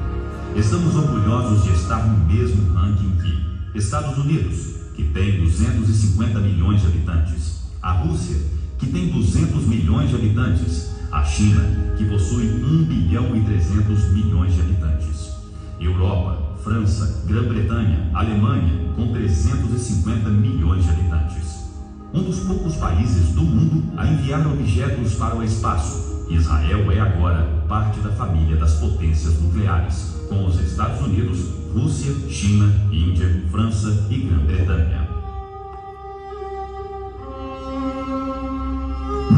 Speaker 3: Estamos orgulhosos de estar no mesmo ranking que Estados Unidos, que tem 250 milhões de habitantes, a Rússia, que tem 200 milhões de habitantes, a China, que possui 1 bilhão e 300 milhões de habitantes, Europa, França, Grã-Bretanha, Alemanha, com 350 milhões de habitantes. Um dos poucos países do mundo a enviar objetos para o espaço. Israel é agora parte da família das potências nucleares, com os Estados Unidos, Rússia, China, Índia, França e Grã-Bretanha.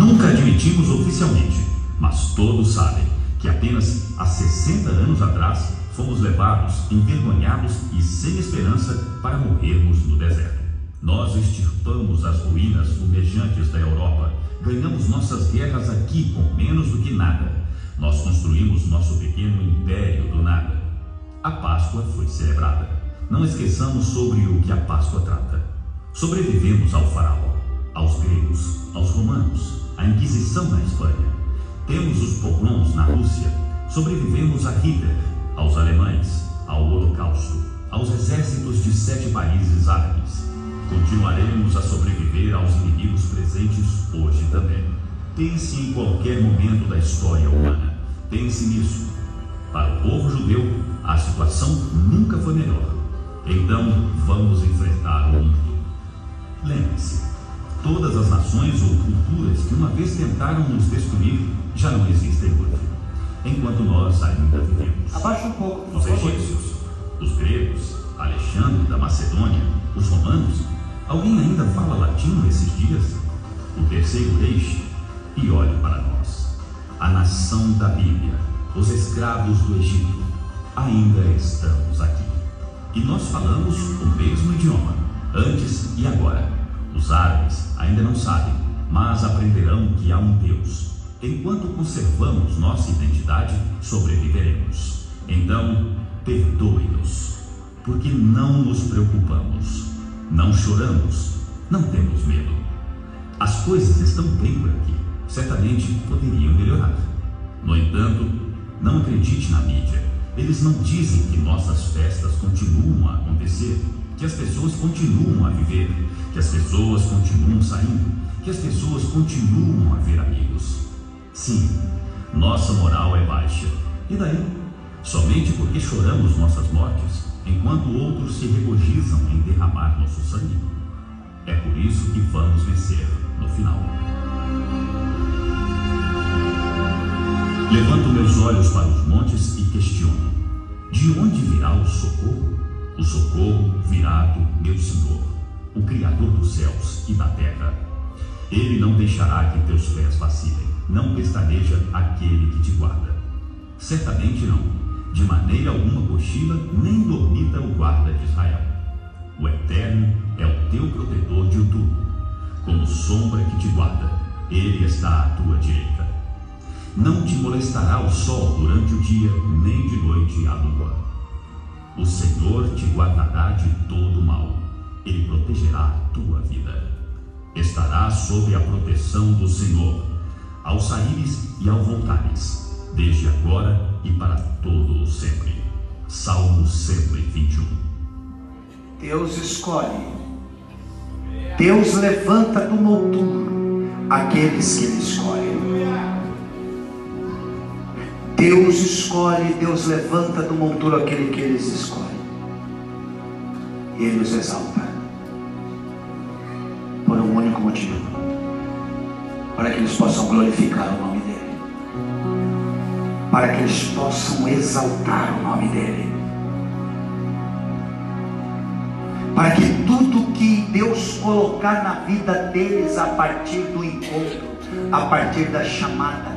Speaker 3: Nunca admitimos oficialmente, mas todos sabem que apenas há 60 anos atrás fomos levados, envergonhados e sem esperança para morrermos no deserto. Nós extirpamos as ruínas fumejantes da Europa, ganhamos nossas guerras aqui com menos do que nada. Nós construímos nosso pequeno império do nada. A Páscoa foi celebrada. Não esqueçamos sobre o que a Páscoa trata. Sobrevivemos ao faraó, aos gregos, aos romanos, à Inquisição na Espanha. Temos os pogroms na Rússia. Sobrevivemos a Hitler, aos alemães, ao Holocausto, aos exércitos de sete países árabes. Continuaremos a sobreviver aos inimigos presentes hoje também. Pense em qualquer momento da história humana. Pense nisso. Para o povo judeu, a situação nunca foi melhor. Então, vamos enfrentar o mundo. Lembre-se, todas as nações ou culturas que uma vez tentaram nos destruir já não existem hoje enquanto nós ainda vivemos.
Speaker 1: Abaixa um pouco,
Speaker 3: Os egípcios, os gregos, Alexandre da Macedônia, os romanos. Alguém ainda fala latim nesses dias? O terceiro Reich, e olhe para nós. A nação da Bíblia, os escravos do Egito, ainda estamos aqui. E nós falamos o mesmo idioma, antes e agora. Os árabes ainda não sabem, mas aprenderão que há um Deus. Enquanto conservamos nossa identidade, sobreviveremos. Então, perdoe-nos, porque não nos preocupamos, não choramos, não temos medo. As coisas estão bem por aqui, certamente poderiam melhorar. No entanto, não acredite na mídia. Eles não dizem que nossas festas continuam a acontecer, que as pessoas continuam a viver, que as pessoas continuam saindo, que as pessoas continuam a ver amigos. Sim, nossa moral é baixa. E daí? Somente porque choramos nossas mortes, enquanto outros se regozijam em derramar nosso sangue? É por isso que vamos vencer no final. Levanto meus olhos para os montes e questiono: de onde virá o socorro? O socorro virá do meu Senhor, o Criador dos céus e da terra. Ele não deixará que teus pés vacilem, não pestaneja aquele que te guarda. Certamente não, de maneira alguma cochila, nem dormita o guarda de Israel. O Eterno é o teu protetor de tudo, como sombra que te guarda, ele está à tua direita. Não te molestará o sol durante o dia, nem de noite a lua. O Senhor te guardará de todo mal, ele protegerá a tua vida. Estarás sob a proteção do Senhor, ao saíres e ao voltares, desde agora e para todo o sempre. Salmo 121.
Speaker 1: Deus escolhe. Deus levanta do monturo aqueles que Ele escolhe. Deus escolhe, Deus levanta do monturo aquele que eles escolhem. E Ele os exalta. Por um único motivo. Para que eles possam glorificar o nome dEle. Para que eles possam exaltar o nome dEle. para que tudo que Deus colocar na vida deles a partir do encontro, a partir da chamada,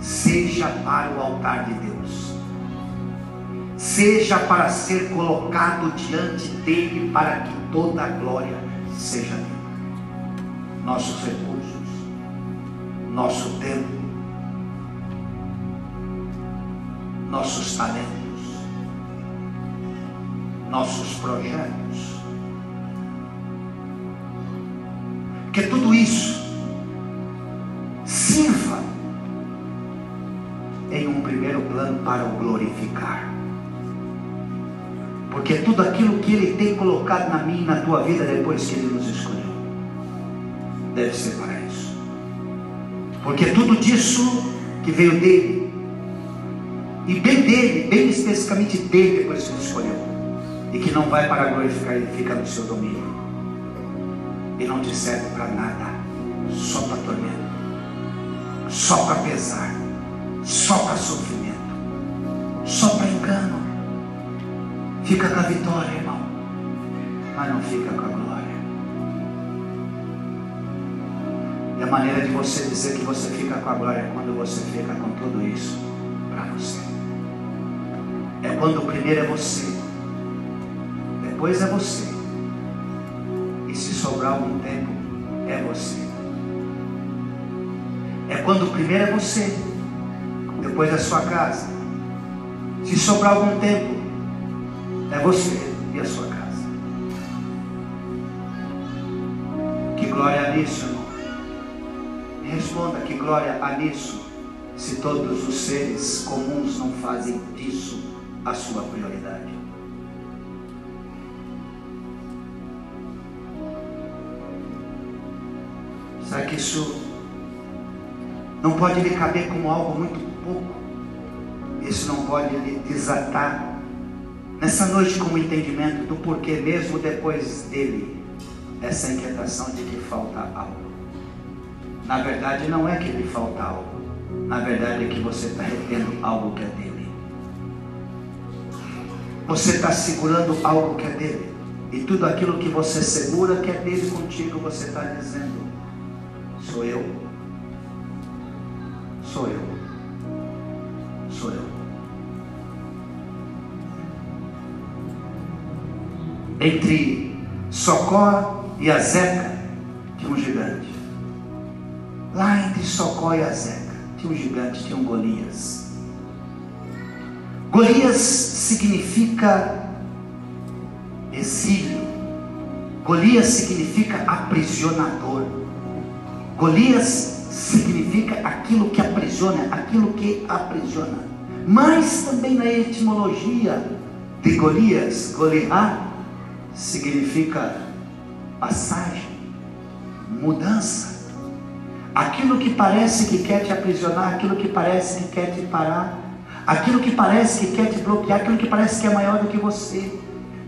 Speaker 1: seja para o altar de Deus, seja para ser colocado diante dele, para que toda a glória seja dele. Nossos recursos, nosso tempo, nossos talentos, nossos projetos. Que tudo isso sirva em um primeiro plano para o glorificar. Porque tudo aquilo que Ele tem colocado na minha e na tua vida depois que Ele nos escolheu, deve ser para isso. Porque tudo disso que veio dele, e bem dele, bem especificamente dele, depois que Ele escolheu, e que não vai para glorificar, ele fica no seu domínio. E não te serve para nada, só para tormento, só para pesar, só para sofrimento, só para engano. Fica com a vitória, irmão, mas não fica com a glória. E a maneira de você dizer que você fica com a glória é quando você fica com tudo isso para você. É quando o primeiro é você depois é você. E se sobrar algum tempo, é você. É quando o primeiro é você, depois é sua casa. Se sobrar algum tempo, é você e a sua casa. Que glória nisso, irmão? Glória há nisso, se todos os seres comuns não fazem disso a sua prioridade. Será que isso não pode lhe caber como algo muito pouco? Isso não pode lhe desatar nessa noite com o entendimento do porquê, mesmo depois dele, essa inquietação de que falta algo. Na verdade, não é que lhe falta algo. Na verdade, é que você está retendo algo que é dele. Você está segurando algo que é dele. E tudo aquilo que você segura que é dele contigo, você está dizendo: Sou eu. Sou eu. Sou eu. Entre Socó e Azeca tinha um gigante. Lá entre Socó e Azeca tinha um gigante, tinha um Golias. Golias significa exílio. Golias significa aprisionador. Golias significa aquilo que aprisiona, aquilo que aprisiona. Mas também na etimologia de Golias, Goliat, significa passagem, mudança. Aquilo que parece que quer te aprisionar, aquilo que parece que quer te parar, aquilo que parece que quer te bloquear, aquilo que parece que é maior do que você,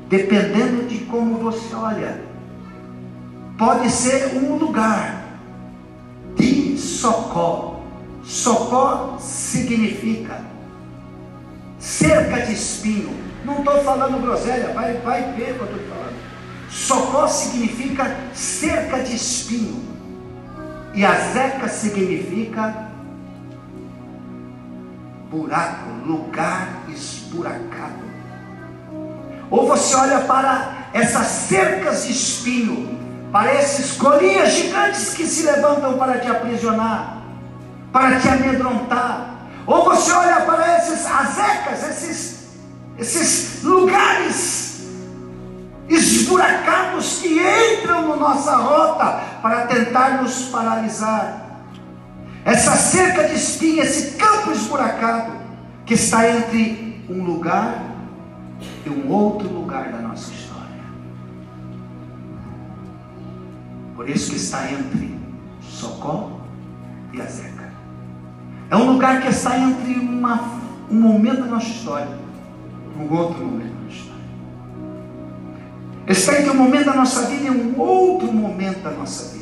Speaker 1: dependendo de como você olha. Pode ser um lugar, Socó. Socó significa cerca de espinho. Não estou falando groselha, vai, vai ver o que eu estou falando. Socó significa cerca de espinho. E a zeca significa buraco, lugar esburacado. Ou você olha para essas cercas de espinho para esses Golias gigantes que se levantam para te aprisionar, para te amedrontar. Ou você olha para esses azecas, esses, esses lugares esburacados que entram na nossa rota para tentar nos paralisar. Essa cerca de espinha, esse campo esburacado que está entre um lugar e um outro lugar da nossa história. Por isso que está entre Socó e Azeca. É um lugar que está entre uma, um momento da nossa história e um outro momento história. Está entre um momento da nossa vida e um outro momento da nossa vida.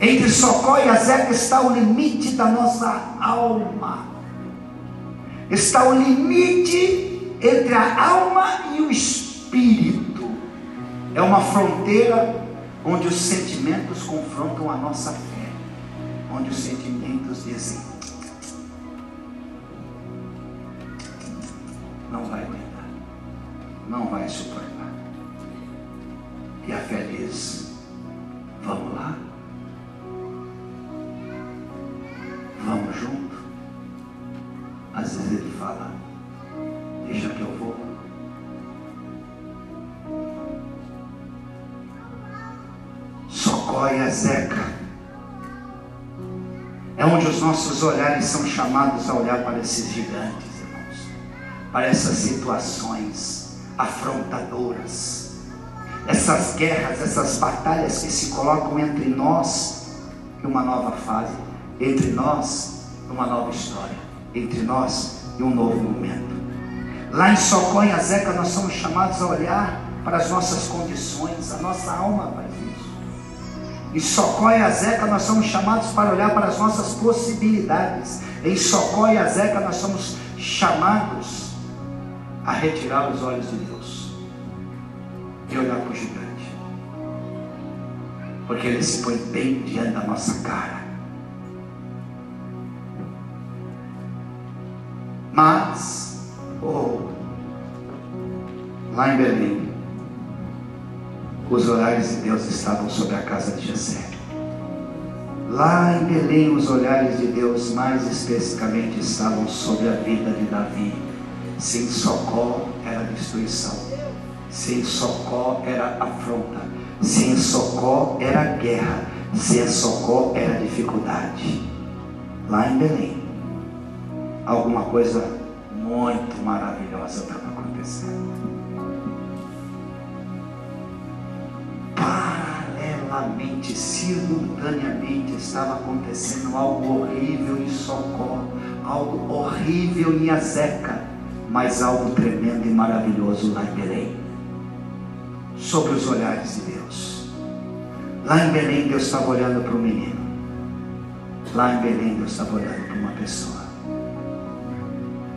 Speaker 1: Entre Socó e Azeca está o limite da nossa alma. Está o limite entre a alma e o espírito É uma fronteira onde os sentimentos confrontam a nossa fé, onde os sentimentos dizem: não vai aguentar, não vai suportar. E a fé diz: vamos lá, vamos junto. Às vezes ele fala: deixa que eu vou. Socorre a Zeca. É onde os nossos olhares são chamados a olhar para esses gigantes, irmãos, para essas situações afrontadoras, essas guerras, essas batalhas que se colocam entre nós e uma nova fase, entre nós e uma nova história, entre nós e um novo momento. Lá em Socorro e Zeca nós somos chamados a olhar para as nossas condições, a nossa alma faz isso. Em Socorro e Zeca nós somos chamados para olhar para as nossas possibilidades. Em Socorro e Zeca nós somos chamados a retirar os olhos de Deus e olhar para o gigante. Porque ele se põe bem diante da nossa cara. Mas, oh, lá em Belém, os olhares de Deus estavam sobre a casa de Jessé. Lá em Belém, os olhares de Deus mais especificamente estavam sobre a vida de Davi. Sem Socó era destruição. Sem Socó era afronta. Sem Socó era guerra. Sem Socó era dificuldade. Lá em Belém, alguma coisa muito maravilhosa estava acontecendo. Paralelamente, simultaneamente, estava acontecendo algo horrível em Socó, algo horrível em Azeca, mas algo tremendo e maravilhoso lá em Belém. Sobre os olhares de Deus. Lá em Belém, Deus estava olhando para o menino. Lá em Belém, Deus estava olhando para uma pessoa.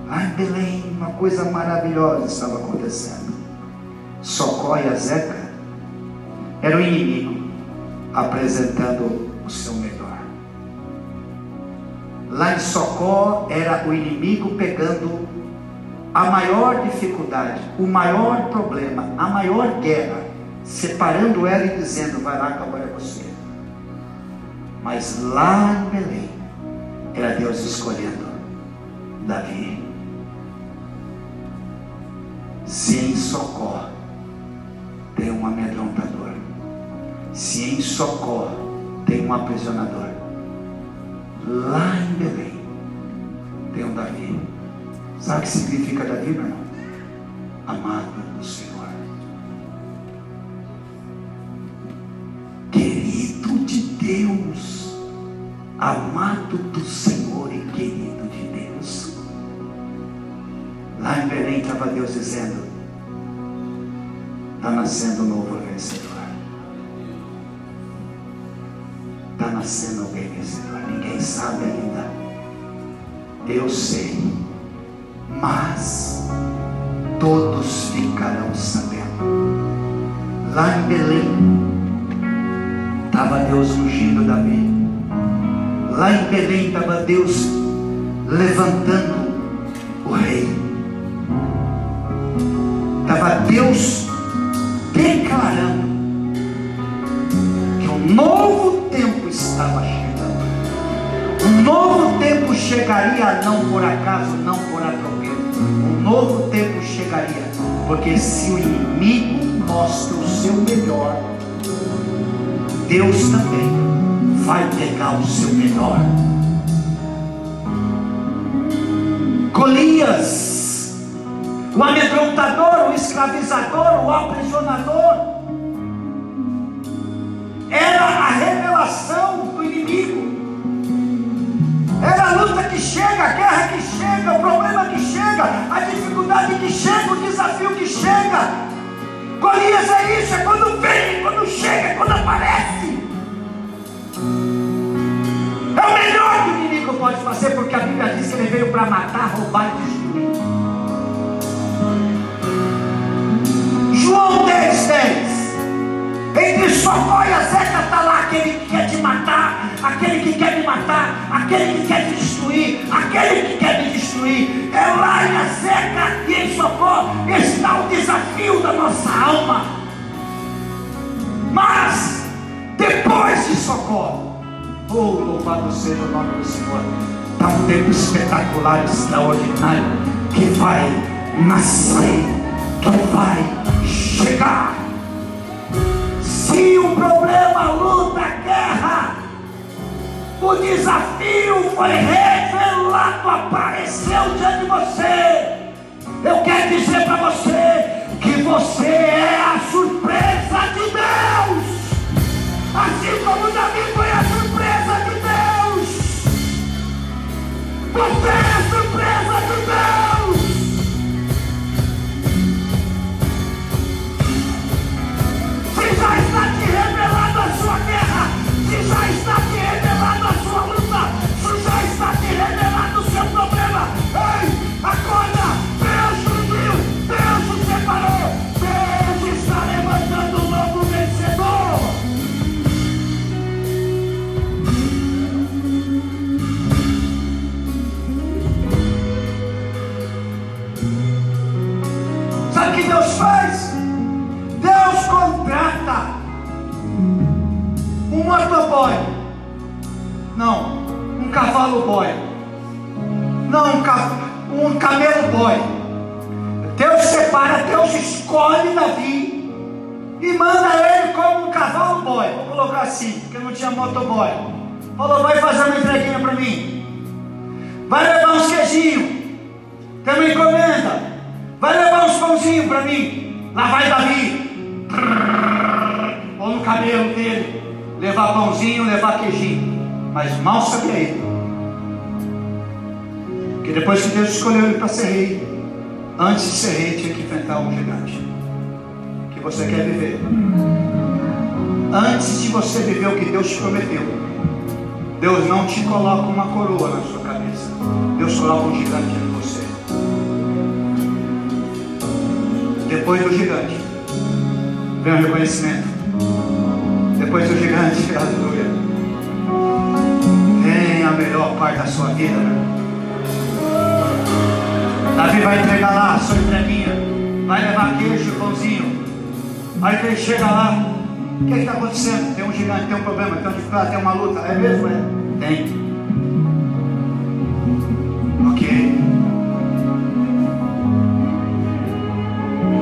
Speaker 1: Lá em Belém, uma coisa maravilhosa estava acontecendo. Socó e Azeca era o inimigo apresentando o seu melhor. Lá em Socó era o inimigo pegando a maior dificuldade, o maior problema, a maior guerra, separando ela e dizendo: vai lá que agora é você. Mas lá em Belém era Deus escolhendo Davi. Se em Socó tem um amedrontador, se em Socó tem um aprisionador, lá em Belém tem um Davi. Sabe o que significa Davi, meu irmão? Amado do Senhor. Querido de Deus, amado do Senhor e querido de Deus. Lá em Belém estava Deus dizendo: está nascendo um novo vencedor. Está nascendo alguém vencedor. Ninguém sabe ainda. Eu sei. Mas todos ficarão sabendo. Lá em Belém estava Deus ungindo Davi. Lá em Belém estava Deus levantando o rei. Estava Deus declarando que um novo tempo estava chegando. Um novo tempo chegaria não por acaso, não por atropelo. Novo tempo chegaria, porque se o inimigo mostra o seu melhor, Deus também vai pegar o seu melhor. Golias, o amedrontador, o escravizador, o aprisionador, era a revelação chega, a guerra que chega, o problema que chega, a dificuldade que chega, o desafio que chega. Golias é isso, é quando vem, quando chega, quando aparece. É o melhor que o inimigo pode fazer, porque a Bíblia diz que ele veio para matar, roubar e destruir. João 10, 10. Entre Socorro e Zeca está lá aquele que quer te matar, aquele que quer me matar, aquele que quer te destruir, aquele que quer me destruir. É lá em Zeca e em Socorro está o desafio da nossa alma. Mas, depois de Socorro, oh, louvado seja o nome do Senhor, está um tempo espetacular, extraordinário, que vai nascer, que vai chegar. Se o problema, luta, guerra, o desafio foi revelado, apareceu diante de você. Eu quero dizer para você que você é a surpresa de Deus. Assim como Davi foi a surpresa de Deus. Você é a surpresa de Deus. Se um motoboy. Não, um cavalo boy. Não, um, ca... um camelo boy. Deus separa, Deus escolhe Davi e manda ele como um cavalo boy. Vou colocar assim, porque não tinha motoboy. Falou, vai fazer uma entreguinha para mim. Vai levar uns queijinhos. Tem uma encomenda. Vai levar uns pãozinhos para mim. Lá vai Davi. Ou no cabelo dele. Levar pãozinho, levar queijinho. Mas mal sabia ele. Que depois que Deus escolheu ele para ser rei, antes de ser rei tinha que enfrentar um gigante. Que você quer viver. Antes de você viver o que Deus te prometeu, Deus não te coloca uma coroa na sua cabeça. Deus coloca um gigante em você. Depois do gigante, vem o reconhecimento. Depois do gigante, aleluia. Vem a melhor parte da sua vida. Davi vai entregar lá a sua entreguinha, vai levar queijo e pãozinho. Aí ele chega lá, o que está acontecendo? Tem um gigante, tem um problema, tem um dificuldade, tem uma luta. É mesmo? É? Tem. Ok.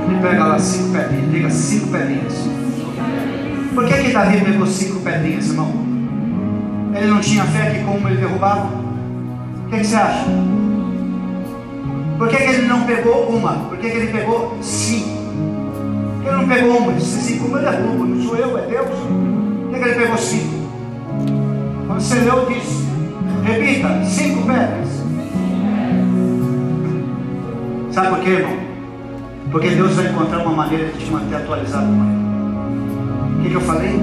Speaker 1: Ele pega lá cinco pedrinhas, liga cinco pedrinhas. Por que que Davi pegou cinco pedrinhas, irmão? Ele não tinha fé que como ele derrubava? O que, que você acha? Por que, que ele não pegou uma? Por que, que ele pegou cinco? Por que ele não pegou uma? Ele disse cinco, uma eu derrubo, não sou eu, é Deus. Por que, que ele pegou cinco? Quando você leu, disse, repita, cinco pedras. Sabe por quê, irmão? Porque Deus vai encontrar uma maneira de te manter atualizado com ele. O que, que eu falei?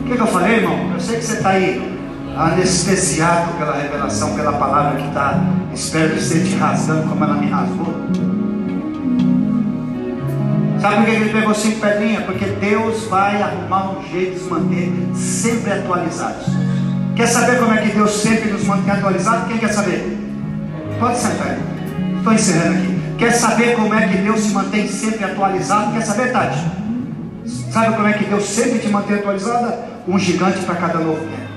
Speaker 1: O que, que eu falei, irmão? Eu sei que você está aí anestesiado pela revelação, pela palavra que está. Espero que esteja te rasgando como ela me rasgou. Sabe por que ele pegou cinco pedrinhas? Porque Deus vai arrumar um jeito de se manter sempre atualizados. Quer saber como é que Deus sempre nos mantém atualizados? Quem quer saber? Pode sentar. Estou encerrando aqui. Quer saber como é que Deus se mantém sempre atualizado? Quer saber, Tati? Sabe como é que Deus sempre te mantém atualizada? Um gigante para cada novo tempo.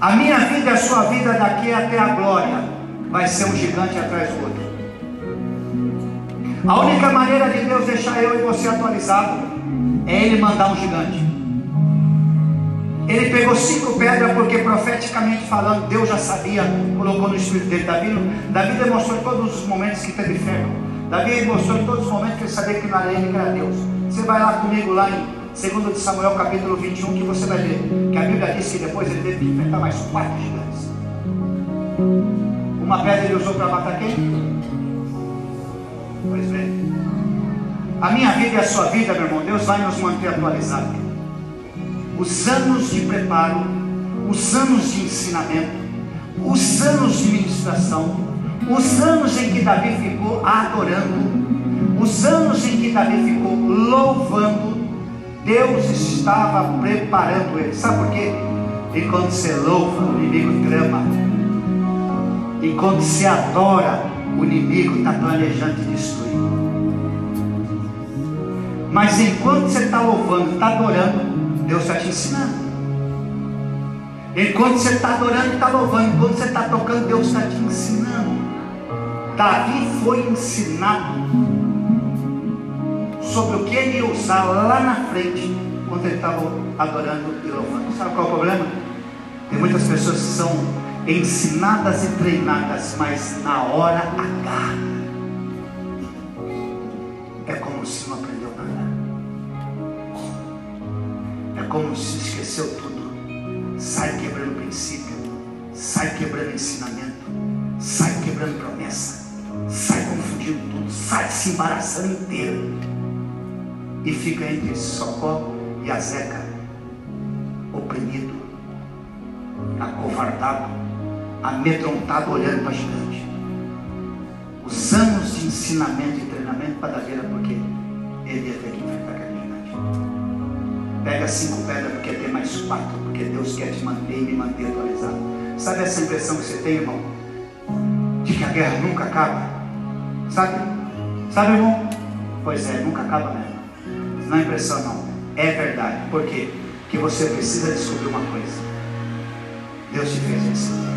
Speaker 1: A minha vida e a sua vida daqui até a glória vai ser um gigante atrás do outro. A única maneira de Deus deixar eu e você atualizado é Ele mandar um gigante. Ele pegou cinco pedras porque profeticamente falando, Deus já sabia, colocou no espírito dele. Davi, Davi demonstrou em todos os momentos que teve fé. Davi mostrou em todos os momentos que ele sabia que não era Deus. Você vai lá comigo lá em 2 de Samuel capítulo 21, que você vai ver que a Bíblia diz que depois ele teve que enfrentar mais quatro gigantes. Uma pedra ele usou para matar quem? Pois bem. A minha vida e a sua vida, meu irmão, Deus vai nos manter atualizados. Os anos de preparo, os anos de ensinamento, os anos de ministração, os anos em que Davi ficou adorando, os anos em que Davi ficou louvando, Deus estava preparando ele. Sabe por quê? Enquanto você louva, o inimigo trama. Enquanto você adora, o inimigo está planejando destruir. Mas enquanto você está louvando, está adorando, Deus está te ensinando. Enquanto você está adorando e está louvando, enquanto você está tocando, Deus está te ensinando. Davi foi ensinado sobre o que ele ia usar lá na frente, quando ele estava adorando e louvando. Sabe qual é o problema? Tem muitas pessoas que são ensinadas e treinadas, mas na hora H é como se não aprendeu nada. É como se esqueceu tudo. Sai quebrando princípio, sai quebrando ensinamento, sai quebrando promessa, sai confundindo tudo, sai se embaraçando inteiro e fica entre Socó e Azeca, oprimido, acovardado, amedrontado, olhando para gigante. Os anos de ensinamento e treinamento para dar porque ele ia ter que enfrentar aquele gigante. Pega cinco pedras porque tem mais quatro, porque Deus quer te manter e me manter atualizado. Sabe essa impressão que você tem, irmão? De que a guerra nunca acaba? Sabe? Sabe, irmão? Pois é, nunca acaba mesmo. Não é impressão, não. É verdade. Por quê? Porque você precisa descobrir uma coisa. Deus te fez vencedor.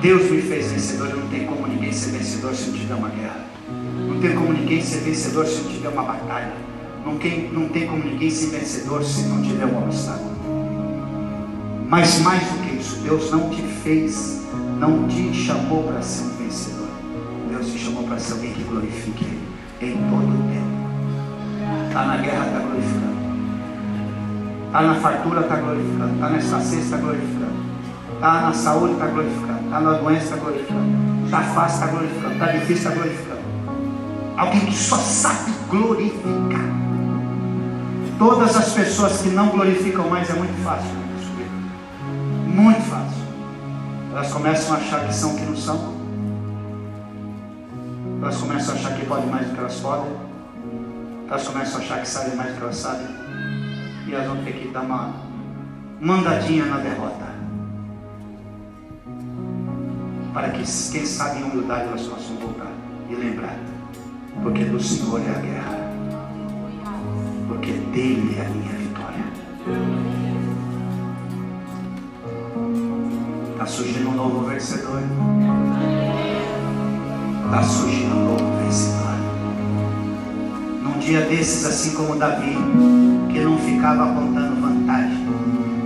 Speaker 1: Deus me fez vencedor. Não tem como ninguém ser vencedor se não tiver uma guerra. Não tem como ninguém ser vencedor se não tiver uma batalha. Não tem, não tem como ninguém ser vencedor se não tiver um obstáculo. Mas mais do que isso, Deus não te fez, não te chamou para ser. Alguém que glorifique Ele em todo o tempo. Está na guerra, está glorificando. Está na fartura, está glorificando. Está na escassez, está glorificando. Está na saúde, está glorificando. Está na doença, está glorificando. Está fácil, está glorificando. Está difícil, está glorificando. Alguém que só sabe glorificar. Todas as pessoas que não glorificam mais é muito fácil. Muito fácil. Elas começam a achar que são o que não são. Elas começam a achar que podem mais do que elas podem. Elas começam a achar que sabem mais do que elas sabem. E elas vão ter que dar uma mandadinha na derrota. Para que, quem sabe, em humildade elas possam voltar e lembrar. Porque do Senhor é a guerra. Porque dele é a minha vitória. Está surgindo um novo vencedor. Está surgindo um novo vencedor. Num dia desses, assim como Davi, que não ficava apontando vantagem,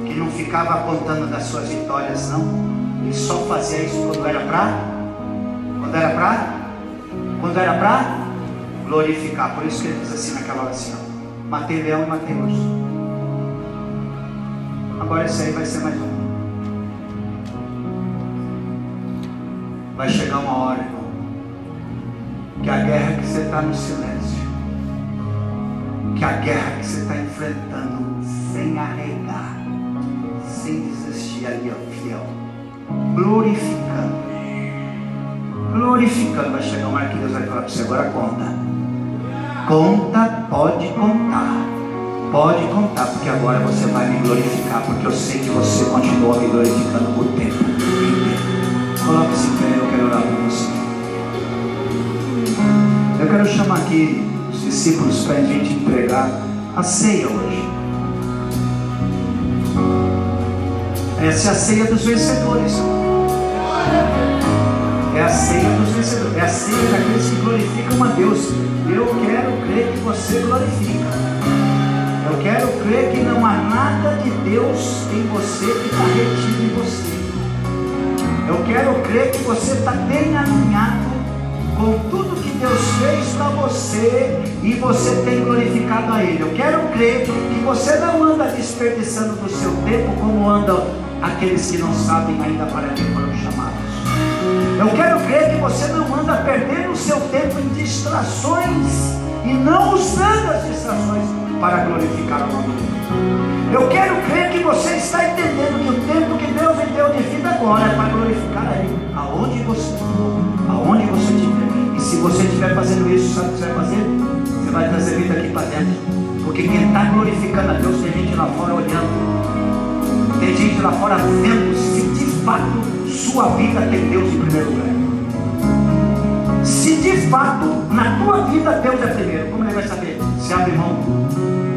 Speaker 1: que não ficava apontando das suas vitórias, não. Ele só fazia isso quando era para? Quando era para? Quando era para? glorificar. Por isso que ele diz assim naquela oração: matei leão e matei urso. Agora esse aí vai ser mais um. Vai chegar uma hora, que a guerra que você está no silêncio, que a guerra que você está enfrentando sem arregar, sem desistir ali, ó, fiel, glorificando, glorificando, vai chegar uma hora que Deus vai falar para você, agora conta. Conta, pode contar. Pode contar, porque agora você vai me glorificar, porque eu sei que você continua me glorificando por tempo. Coloque-se em pé, eu quero Chamar aqui os discípulos para a gente entregar a ceia hoje. Essa é a ceia dos vencedores. É a ceia dos vencedores. É a ceia daqueles que glorificam a Deus. Eu quero crer que você glorifica. Eu quero crer que não há nada de Deus em você que está retido em você. Eu quero crer que você está bem alinhado com tudo Deus fez para você e você tem glorificado a Ele. Eu quero crer que você não anda desperdiçando do seu tempo como andam aqueles que não sabem ainda para que foram chamados. Eu quero crer que você não anda perdendo o seu tempo em distrações e não usando as distrações para glorificar o nome de Deus. Eu quero crer que você está entendendo que o tempo que Deus lhe deu de vida agora é para glorificar a Ele, aonde você aonde você estiver. Se você estiver fazendo isso, sabe o que você vai fazer? Você vai trazer vida aqui para dentro. Porque quem está glorificando a Deus tem gente lá fora olhando. Tem gente lá fora vendo se de fato sua vida tem Deus em primeiro lugar. Se de fato na tua vida Deus é primeiro, como ele vai saber? Se abre mão,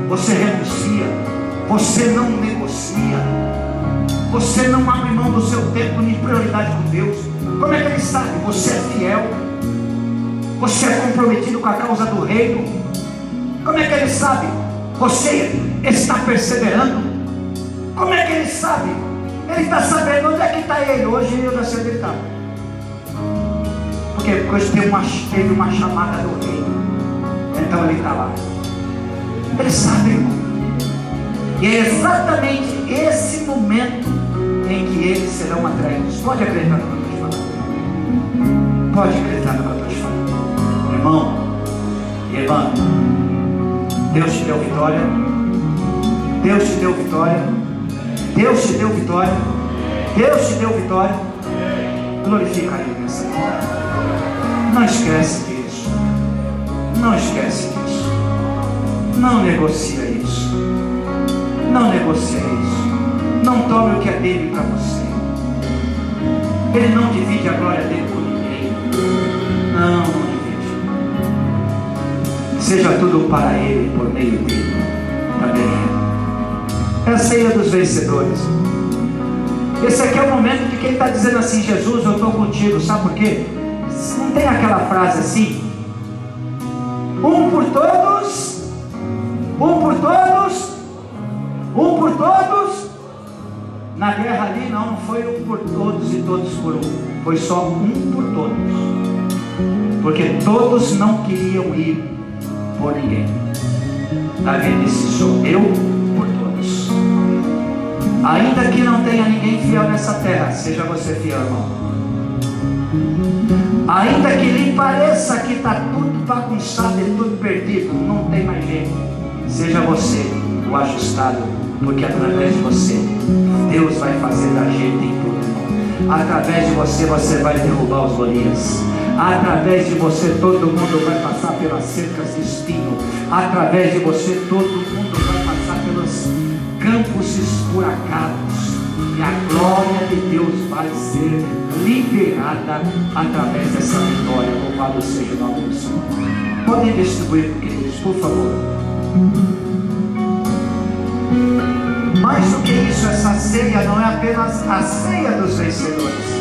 Speaker 1: você renuncia, você não negocia, você não abre mão do seu tempo nem prioridade com Deus. Como é que ele sabe? Você é fiel, você é comprometido com a causa do reino. Como é que ele sabe? Você está perseverando. Como é que ele sabe? Ele está sabendo onde é que está ele hoje e eu sei onde ele está. Porque depois teve uma, teve uma chamada do reino. Então ele está lá. Ele sabe, irmão. E é exatamente esse momento em que eles serão atraídos. Pode acreditar no que eu estou falando. Pode acreditar no que eu. Irmão, irmã, Deus te deu vitória. Deus te deu vitória. Deus te deu vitória. Deus te deu vitória. Glorifica Ele nessa. Não esquece disso. Não esquece disso. Não negocia isso. Não negocia isso. Não tome o que é dele para você. Ele não divide a glória dele com ninguém. Não. Seja tudo para ele, por meio dele. Também é a ceia dos vencedores. Esse aqui é o momento de quem está dizendo assim: Jesus, eu estou contigo. Sabe por quê? Não tem aquela frase assim? Um por todos, um por todos, um por todos. Na guerra ali não, não foi um por todos e todos por um, foi só um por todos. Porque todos não queriam ir por ninguém. Davi disse: Sou eu por todos. Ainda que não tenha ninguém fiel nessa terra, seja você fiel, irmão. Ainda que lhe pareça que está tudo bagunçado e tudo perdido, não tem mais jeito. Seja você o ajustado, porque através de você, Deus vai fazer da gente em tudo. Através de você, você vai derrubar os Golias. Através de você, todo mundo vai passar pelas cercas de espinho. Através de você, todo mundo vai passar pelos campos esburacados e a glória de Deus vai ser liberada através dessa vitória. Louvado seja o nome do Senhor. Podem distribuir, queridos, por favor. Mais do que isso, essa ceia não é apenas a ceia dos vencedores.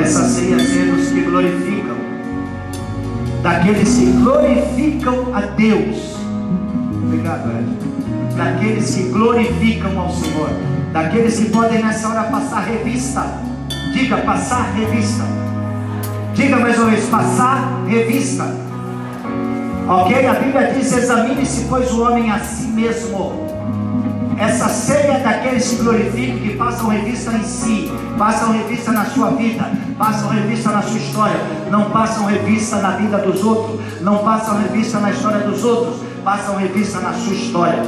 Speaker 1: Essa ceia é a ceia dos que glorificam, daqueles que glorificam a Deus. Obrigado, Ed. Daqueles que glorificam ao Senhor daqueles que podem nessa hora passar revista. Diga, passar revista. Diga mais uma vez, passar revista. Ok? A Bíblia diz: examine-se, pois, o homem a si mesmo. Essa ceia é daqueles que glorificam, que passam revista em si, passam revista na sua vida, passam revista na sua história, não passam revista na vida dos outros, não passam revista na história dos outros, passam revista na sua história.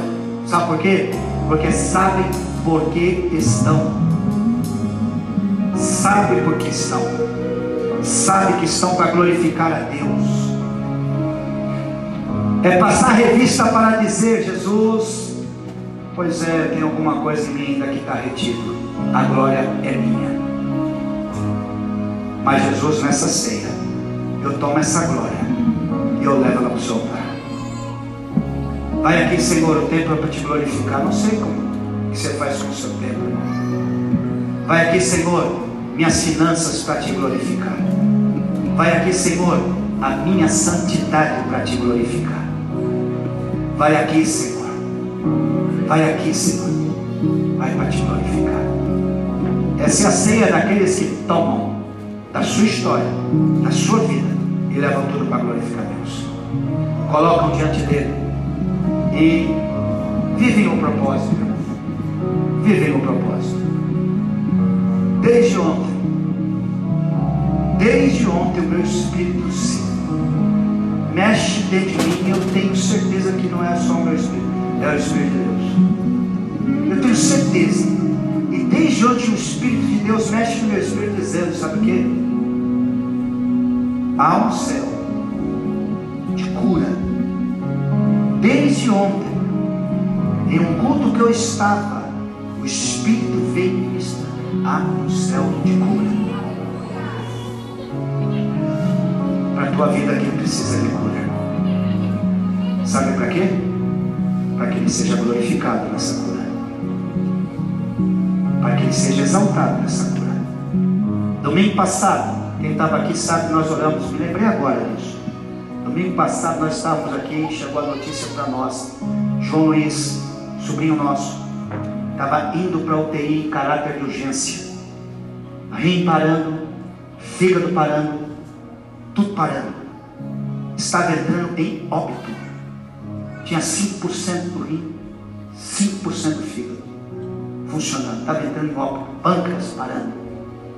Speaker 1: Sabe por quê? Porque sabem porque estão. Sabe por que estão. Sabe que estão para glorificar a Deus. É passar revista para dizer, Jesus, pois é, tem alguma coisa em mim ainda que está retido. A glória é minha. Mas Jesus, nessa ceia, eu tomo essa glória e eu levo ela para o seu altar. Vai aqui, Senhor, o tempo é para te glorificar. Não sei como que você faz com o seu tempo, Vai aqui, Senhor, minhas finanças para te glorificar. Vai aqui, Senhor, a minha santidade para te glorificar. Vai aqui, Senhor. Vai aqui, Senhor. Vai para te glorificar. Essa é a ceia daqueles que tomam da sua história, da sua vida e levam tudo para glorificar Deus. Colocam diante dele e vivem o propósito vivem o propósito. Desde ontem, desde ontem o meu espírito se mexe dentro de mim e eu tenho certeza que não é só o meu espírito, é o Espírito de Deus. Eu tenho certeza. E desde ontem o Espírito de Deus mexe no meu espírito dizendo, sabe o que? Há um céu de cura. Desde ontem, em um culto que eu estava, o Espírito veio ministrar abre o céu de cura. Para a tua vida aqui precisa de cura. Sabe para quê? Para que Ele seja glorificado nessa cura. Para que Ele seja exaltado nessa cura. Domingo passado, quem estava aqui sabe, nós oramos, me lembrei agora disso. Domingo passado nós estávamos aqui e chegou a notícia para nós. João Luiz, sobrinho nosso, estava indo para UTI em caráter de urgência. Rim parando, fígado parando, tudo parando. Estava entrando em óbito. Tinha 5% do rim, 5% do fígado funcionando. Estava entrando em óbito, pâncreas parando.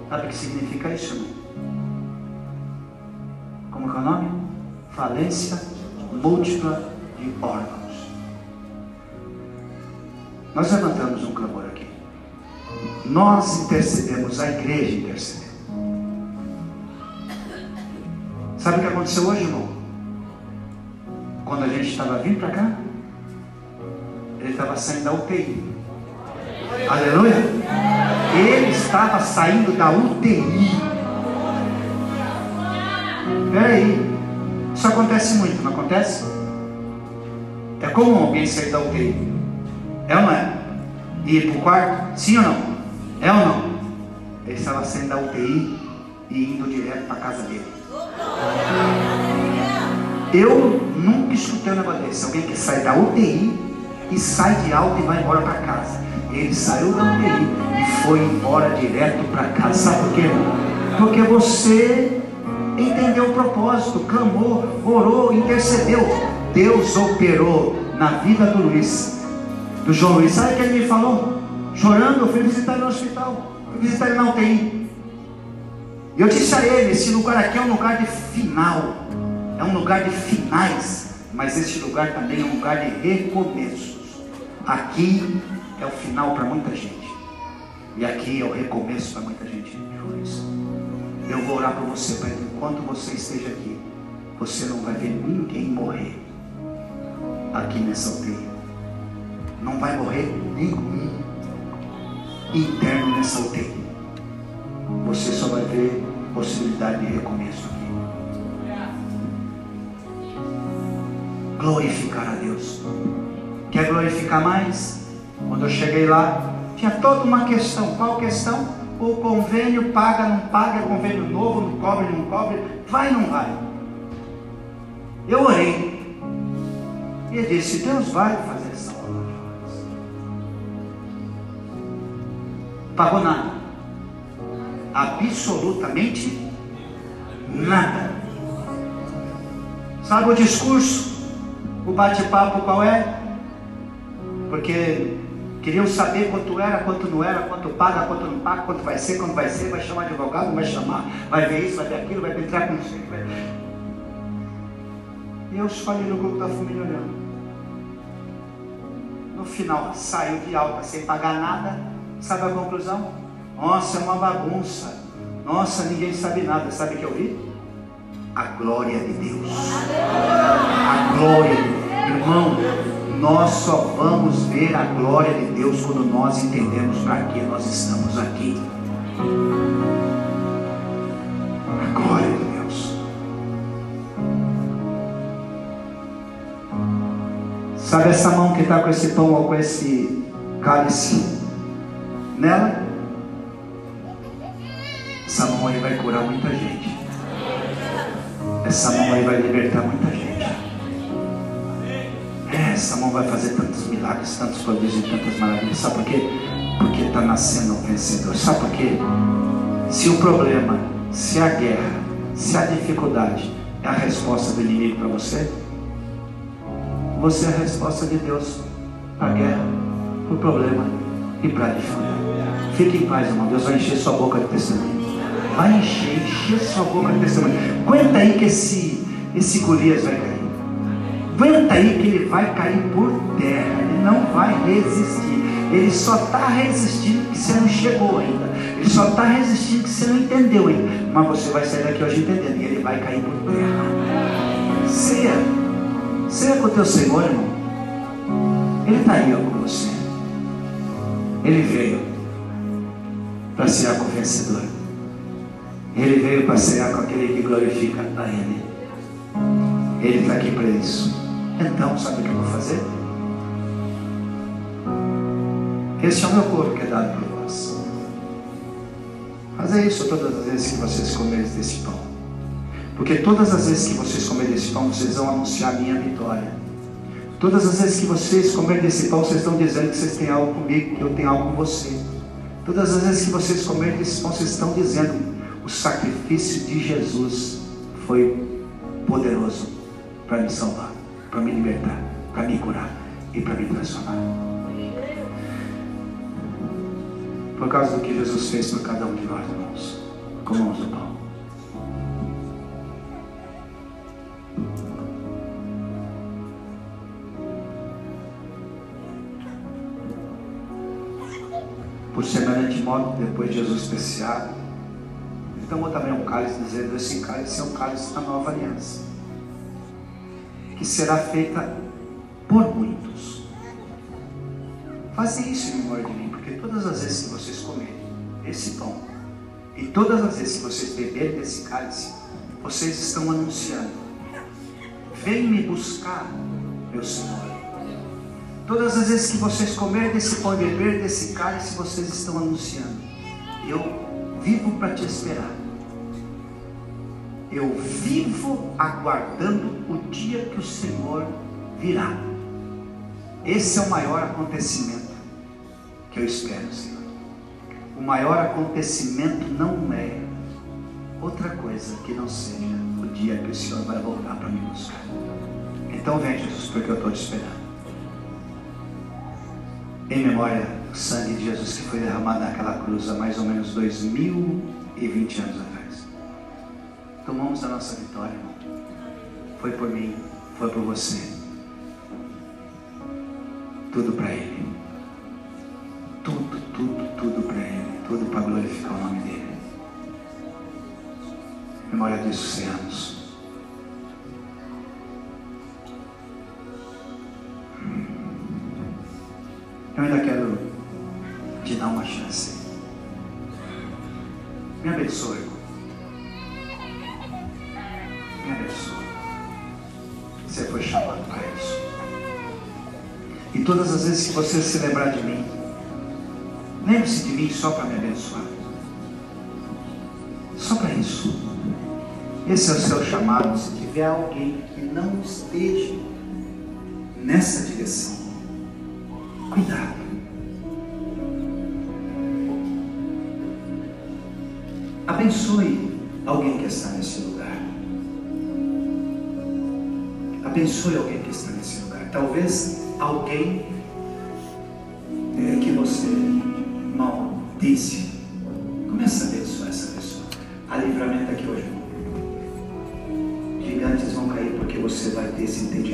Speaker 1: Sabe o que significa isso, irmão? Como é o nome? Falência múltipla de órgãos. Nós levantamos um clamor aqui. Nós intercedemos, a igreja intercedeu. Sabe o que aconteceu hoje, irmão? Quando a gente estava vindo para cá, ele estava saindo da UTI. Aleluia! Ele estava saindo da UTI. Peraí, isso acontece muito, não acontece? É comum alguém sair da UTI. É ou não é? E ir para o quarto? Sim ou não? É ou não? Ele estava saindo da UTI e indo direto para a casa dele. Eu nunca escutei um negócio desse. Alguém que sai da UTI e sai de alta e vai embora para casa. Ele saiu da UTI e foi embora direto para casa. Sabe por quê? Porque você entendeu o propósito, clamou, orou, intercedeu. Deus operou na vida do Luiz do João Luiz. Sabe o que ele me falou? Chorando, eu fui visitar ele no hospital. Fui visitar ele na UTI. E eu disse a ele: esse lugar aqui é um lugar de final. É um lugar de finais. Mas esse lugar também é um lugar de recomeços. Aqui é o final para muita gente. E aqui é o recomeço para muita gente. Eu vou orar por você para enquanto você esteja aqui, você não vai ver ninguém morrer aqui nessa UTI não vai morrer nenhum interno nessa UTI. Você só vai ver possibilidade de recomeço Glorificar a Deus. Quer glorificar mais? Quando eu cheguei lá, tinha toda uma questão. Qual questão? O convênio paga, não paga, é convênio novo, não cobre, não cobre, vai, não vai. Eu orei. E eu disse, Deus vai fazer pagou nada. Absolutamente nada. Sabe o discurso? O bate-papo qual é? Porque queriam saber quanto era, quanto não era, quanto paga, quanto não paga, quanto vai ser, quando vai ser, vai chamar advogado, vai chamar, vai ver isso, vai ver aquilo, vai entrar com você. Vai... E eu escolhi no grupo da família olhando. No final, saiu de alta sem pagar nada Sabe a conclusão? Nossa, é uma bagunça. Nossa, ninguém sabe nada. Sabe o que eu vi? A glória de Deus. A glória de Deus. Irmão, nós só vamos ver a glória de Deus quando nós entendemos para que nós estamos aqui. A glória de Deus. Sabe essa mão que está com esse pão ou com esse cálice? nela, essa mão aí vai curar muita gente. Essa mão aí vai libertar muita gente. Essa mão vai fazer tantos milagres, tantos prodígios e tantas maravilhas. Sabe por quê? Porque está nascendo um vencedor. Sabe por quê? Se o problema, se a guerra, se a dificuldade é a resposta do inimigo para você, você é a resposta de Deus para a guerra, para o problema e para a dificuldade. Fique em paz, irmão. Deus vai encher sua boca de testemunho. Vai encher, encher sua boca de testemunho. Aguenta aí que esse, esse Golias vai cair. Aguenta aí que ele vai cair por terra. Ele não vai resistir. Ele só está resistindo que você não chegou ainda. Ele só está resistindo que você não entendeu ainda. Mas você vai sair daqui hoje entendendo. E ele vai cair por terra. Ceia. Ceia com o teu Senhor, irmão. Ele está aí ó, com você. Ele veio para ser com o vencedor. Ele veio para ser com aquele que glorifica a Ele. Ele está aqui para isso. Então, sabe o que eu vou fazer? Este é o meu corpo que é dado por vós. Fazer isso todas as vezes que vocês comerem desse pão. Porque todas as vezes que vocês comerem desse pão, vocês vão anunciar a minha vitória. Todas as vezes que vocês comerem desse pão, vocês estão dizendo que vocês têm algo comigo, que eu tenho algo com você. Todas as vezes que vocês comerem desse pão, vocês estão dizendo: o sacrifício de Jesus foi poderoso para me salvar, para me libertar, para me curar e para me transformar. Por causa do que Jesus fez por cada um de nós, irmãos, comamos o pão. Por semelhante modo, depois de Jesus ele tomou também um cálice, dizendo: Esse cálice é o cálice da nova aliança, que será feita por muitos. Fazer isso em memória de mim, porque todas as vezes que vocês comerem esse pão, e todas as vezes que vocês beberem desse cálice, vocês estão anunciando: Vem me buscar, meu Senhor. Todas as vezes que vocês comerem desse pão e beber desse cálice, vocês estão anunciando: Eu vivo para te esperar. Eu vivo aguardando o dia que o Senhor virá. Esse é o maior acontecimento que eu espero, Senhor. O maior acontecimento não é outra coisa que não seja o dia que o Senhor vai voltar para me buscar. Então vem, Jesus, porque eu estou te esperando em memória do sangue de Jesus que foi derramado naquela cruz há mais ou menos 2020 anos atrás. Tomamos a nossa vitória, irmão. Foi por mim, foi por você. Tudo para Ele. Tudo, tudo, tudo para Ele. Tudo para glorificar o nome dEle. Em memória disso, sejamos. Eu ainda quero te dar uma chance. Me abençoe. Todas as vezes que você se lembrar de mim, lembre-se de mim só para me abençoar. Só para isso. Esse é o seu chamado. Se tiver alguém que não esteja nessa direção, cuidado. Abençoe alguém que está nesse lugar. Abençoe alguém que está nesse lugar. Talvez alguém é, que você maldisse. Comece a abençoar essa pessoa. Há livramento aqui hoje. Gigantes vão cair porque você vai ter esse entendimento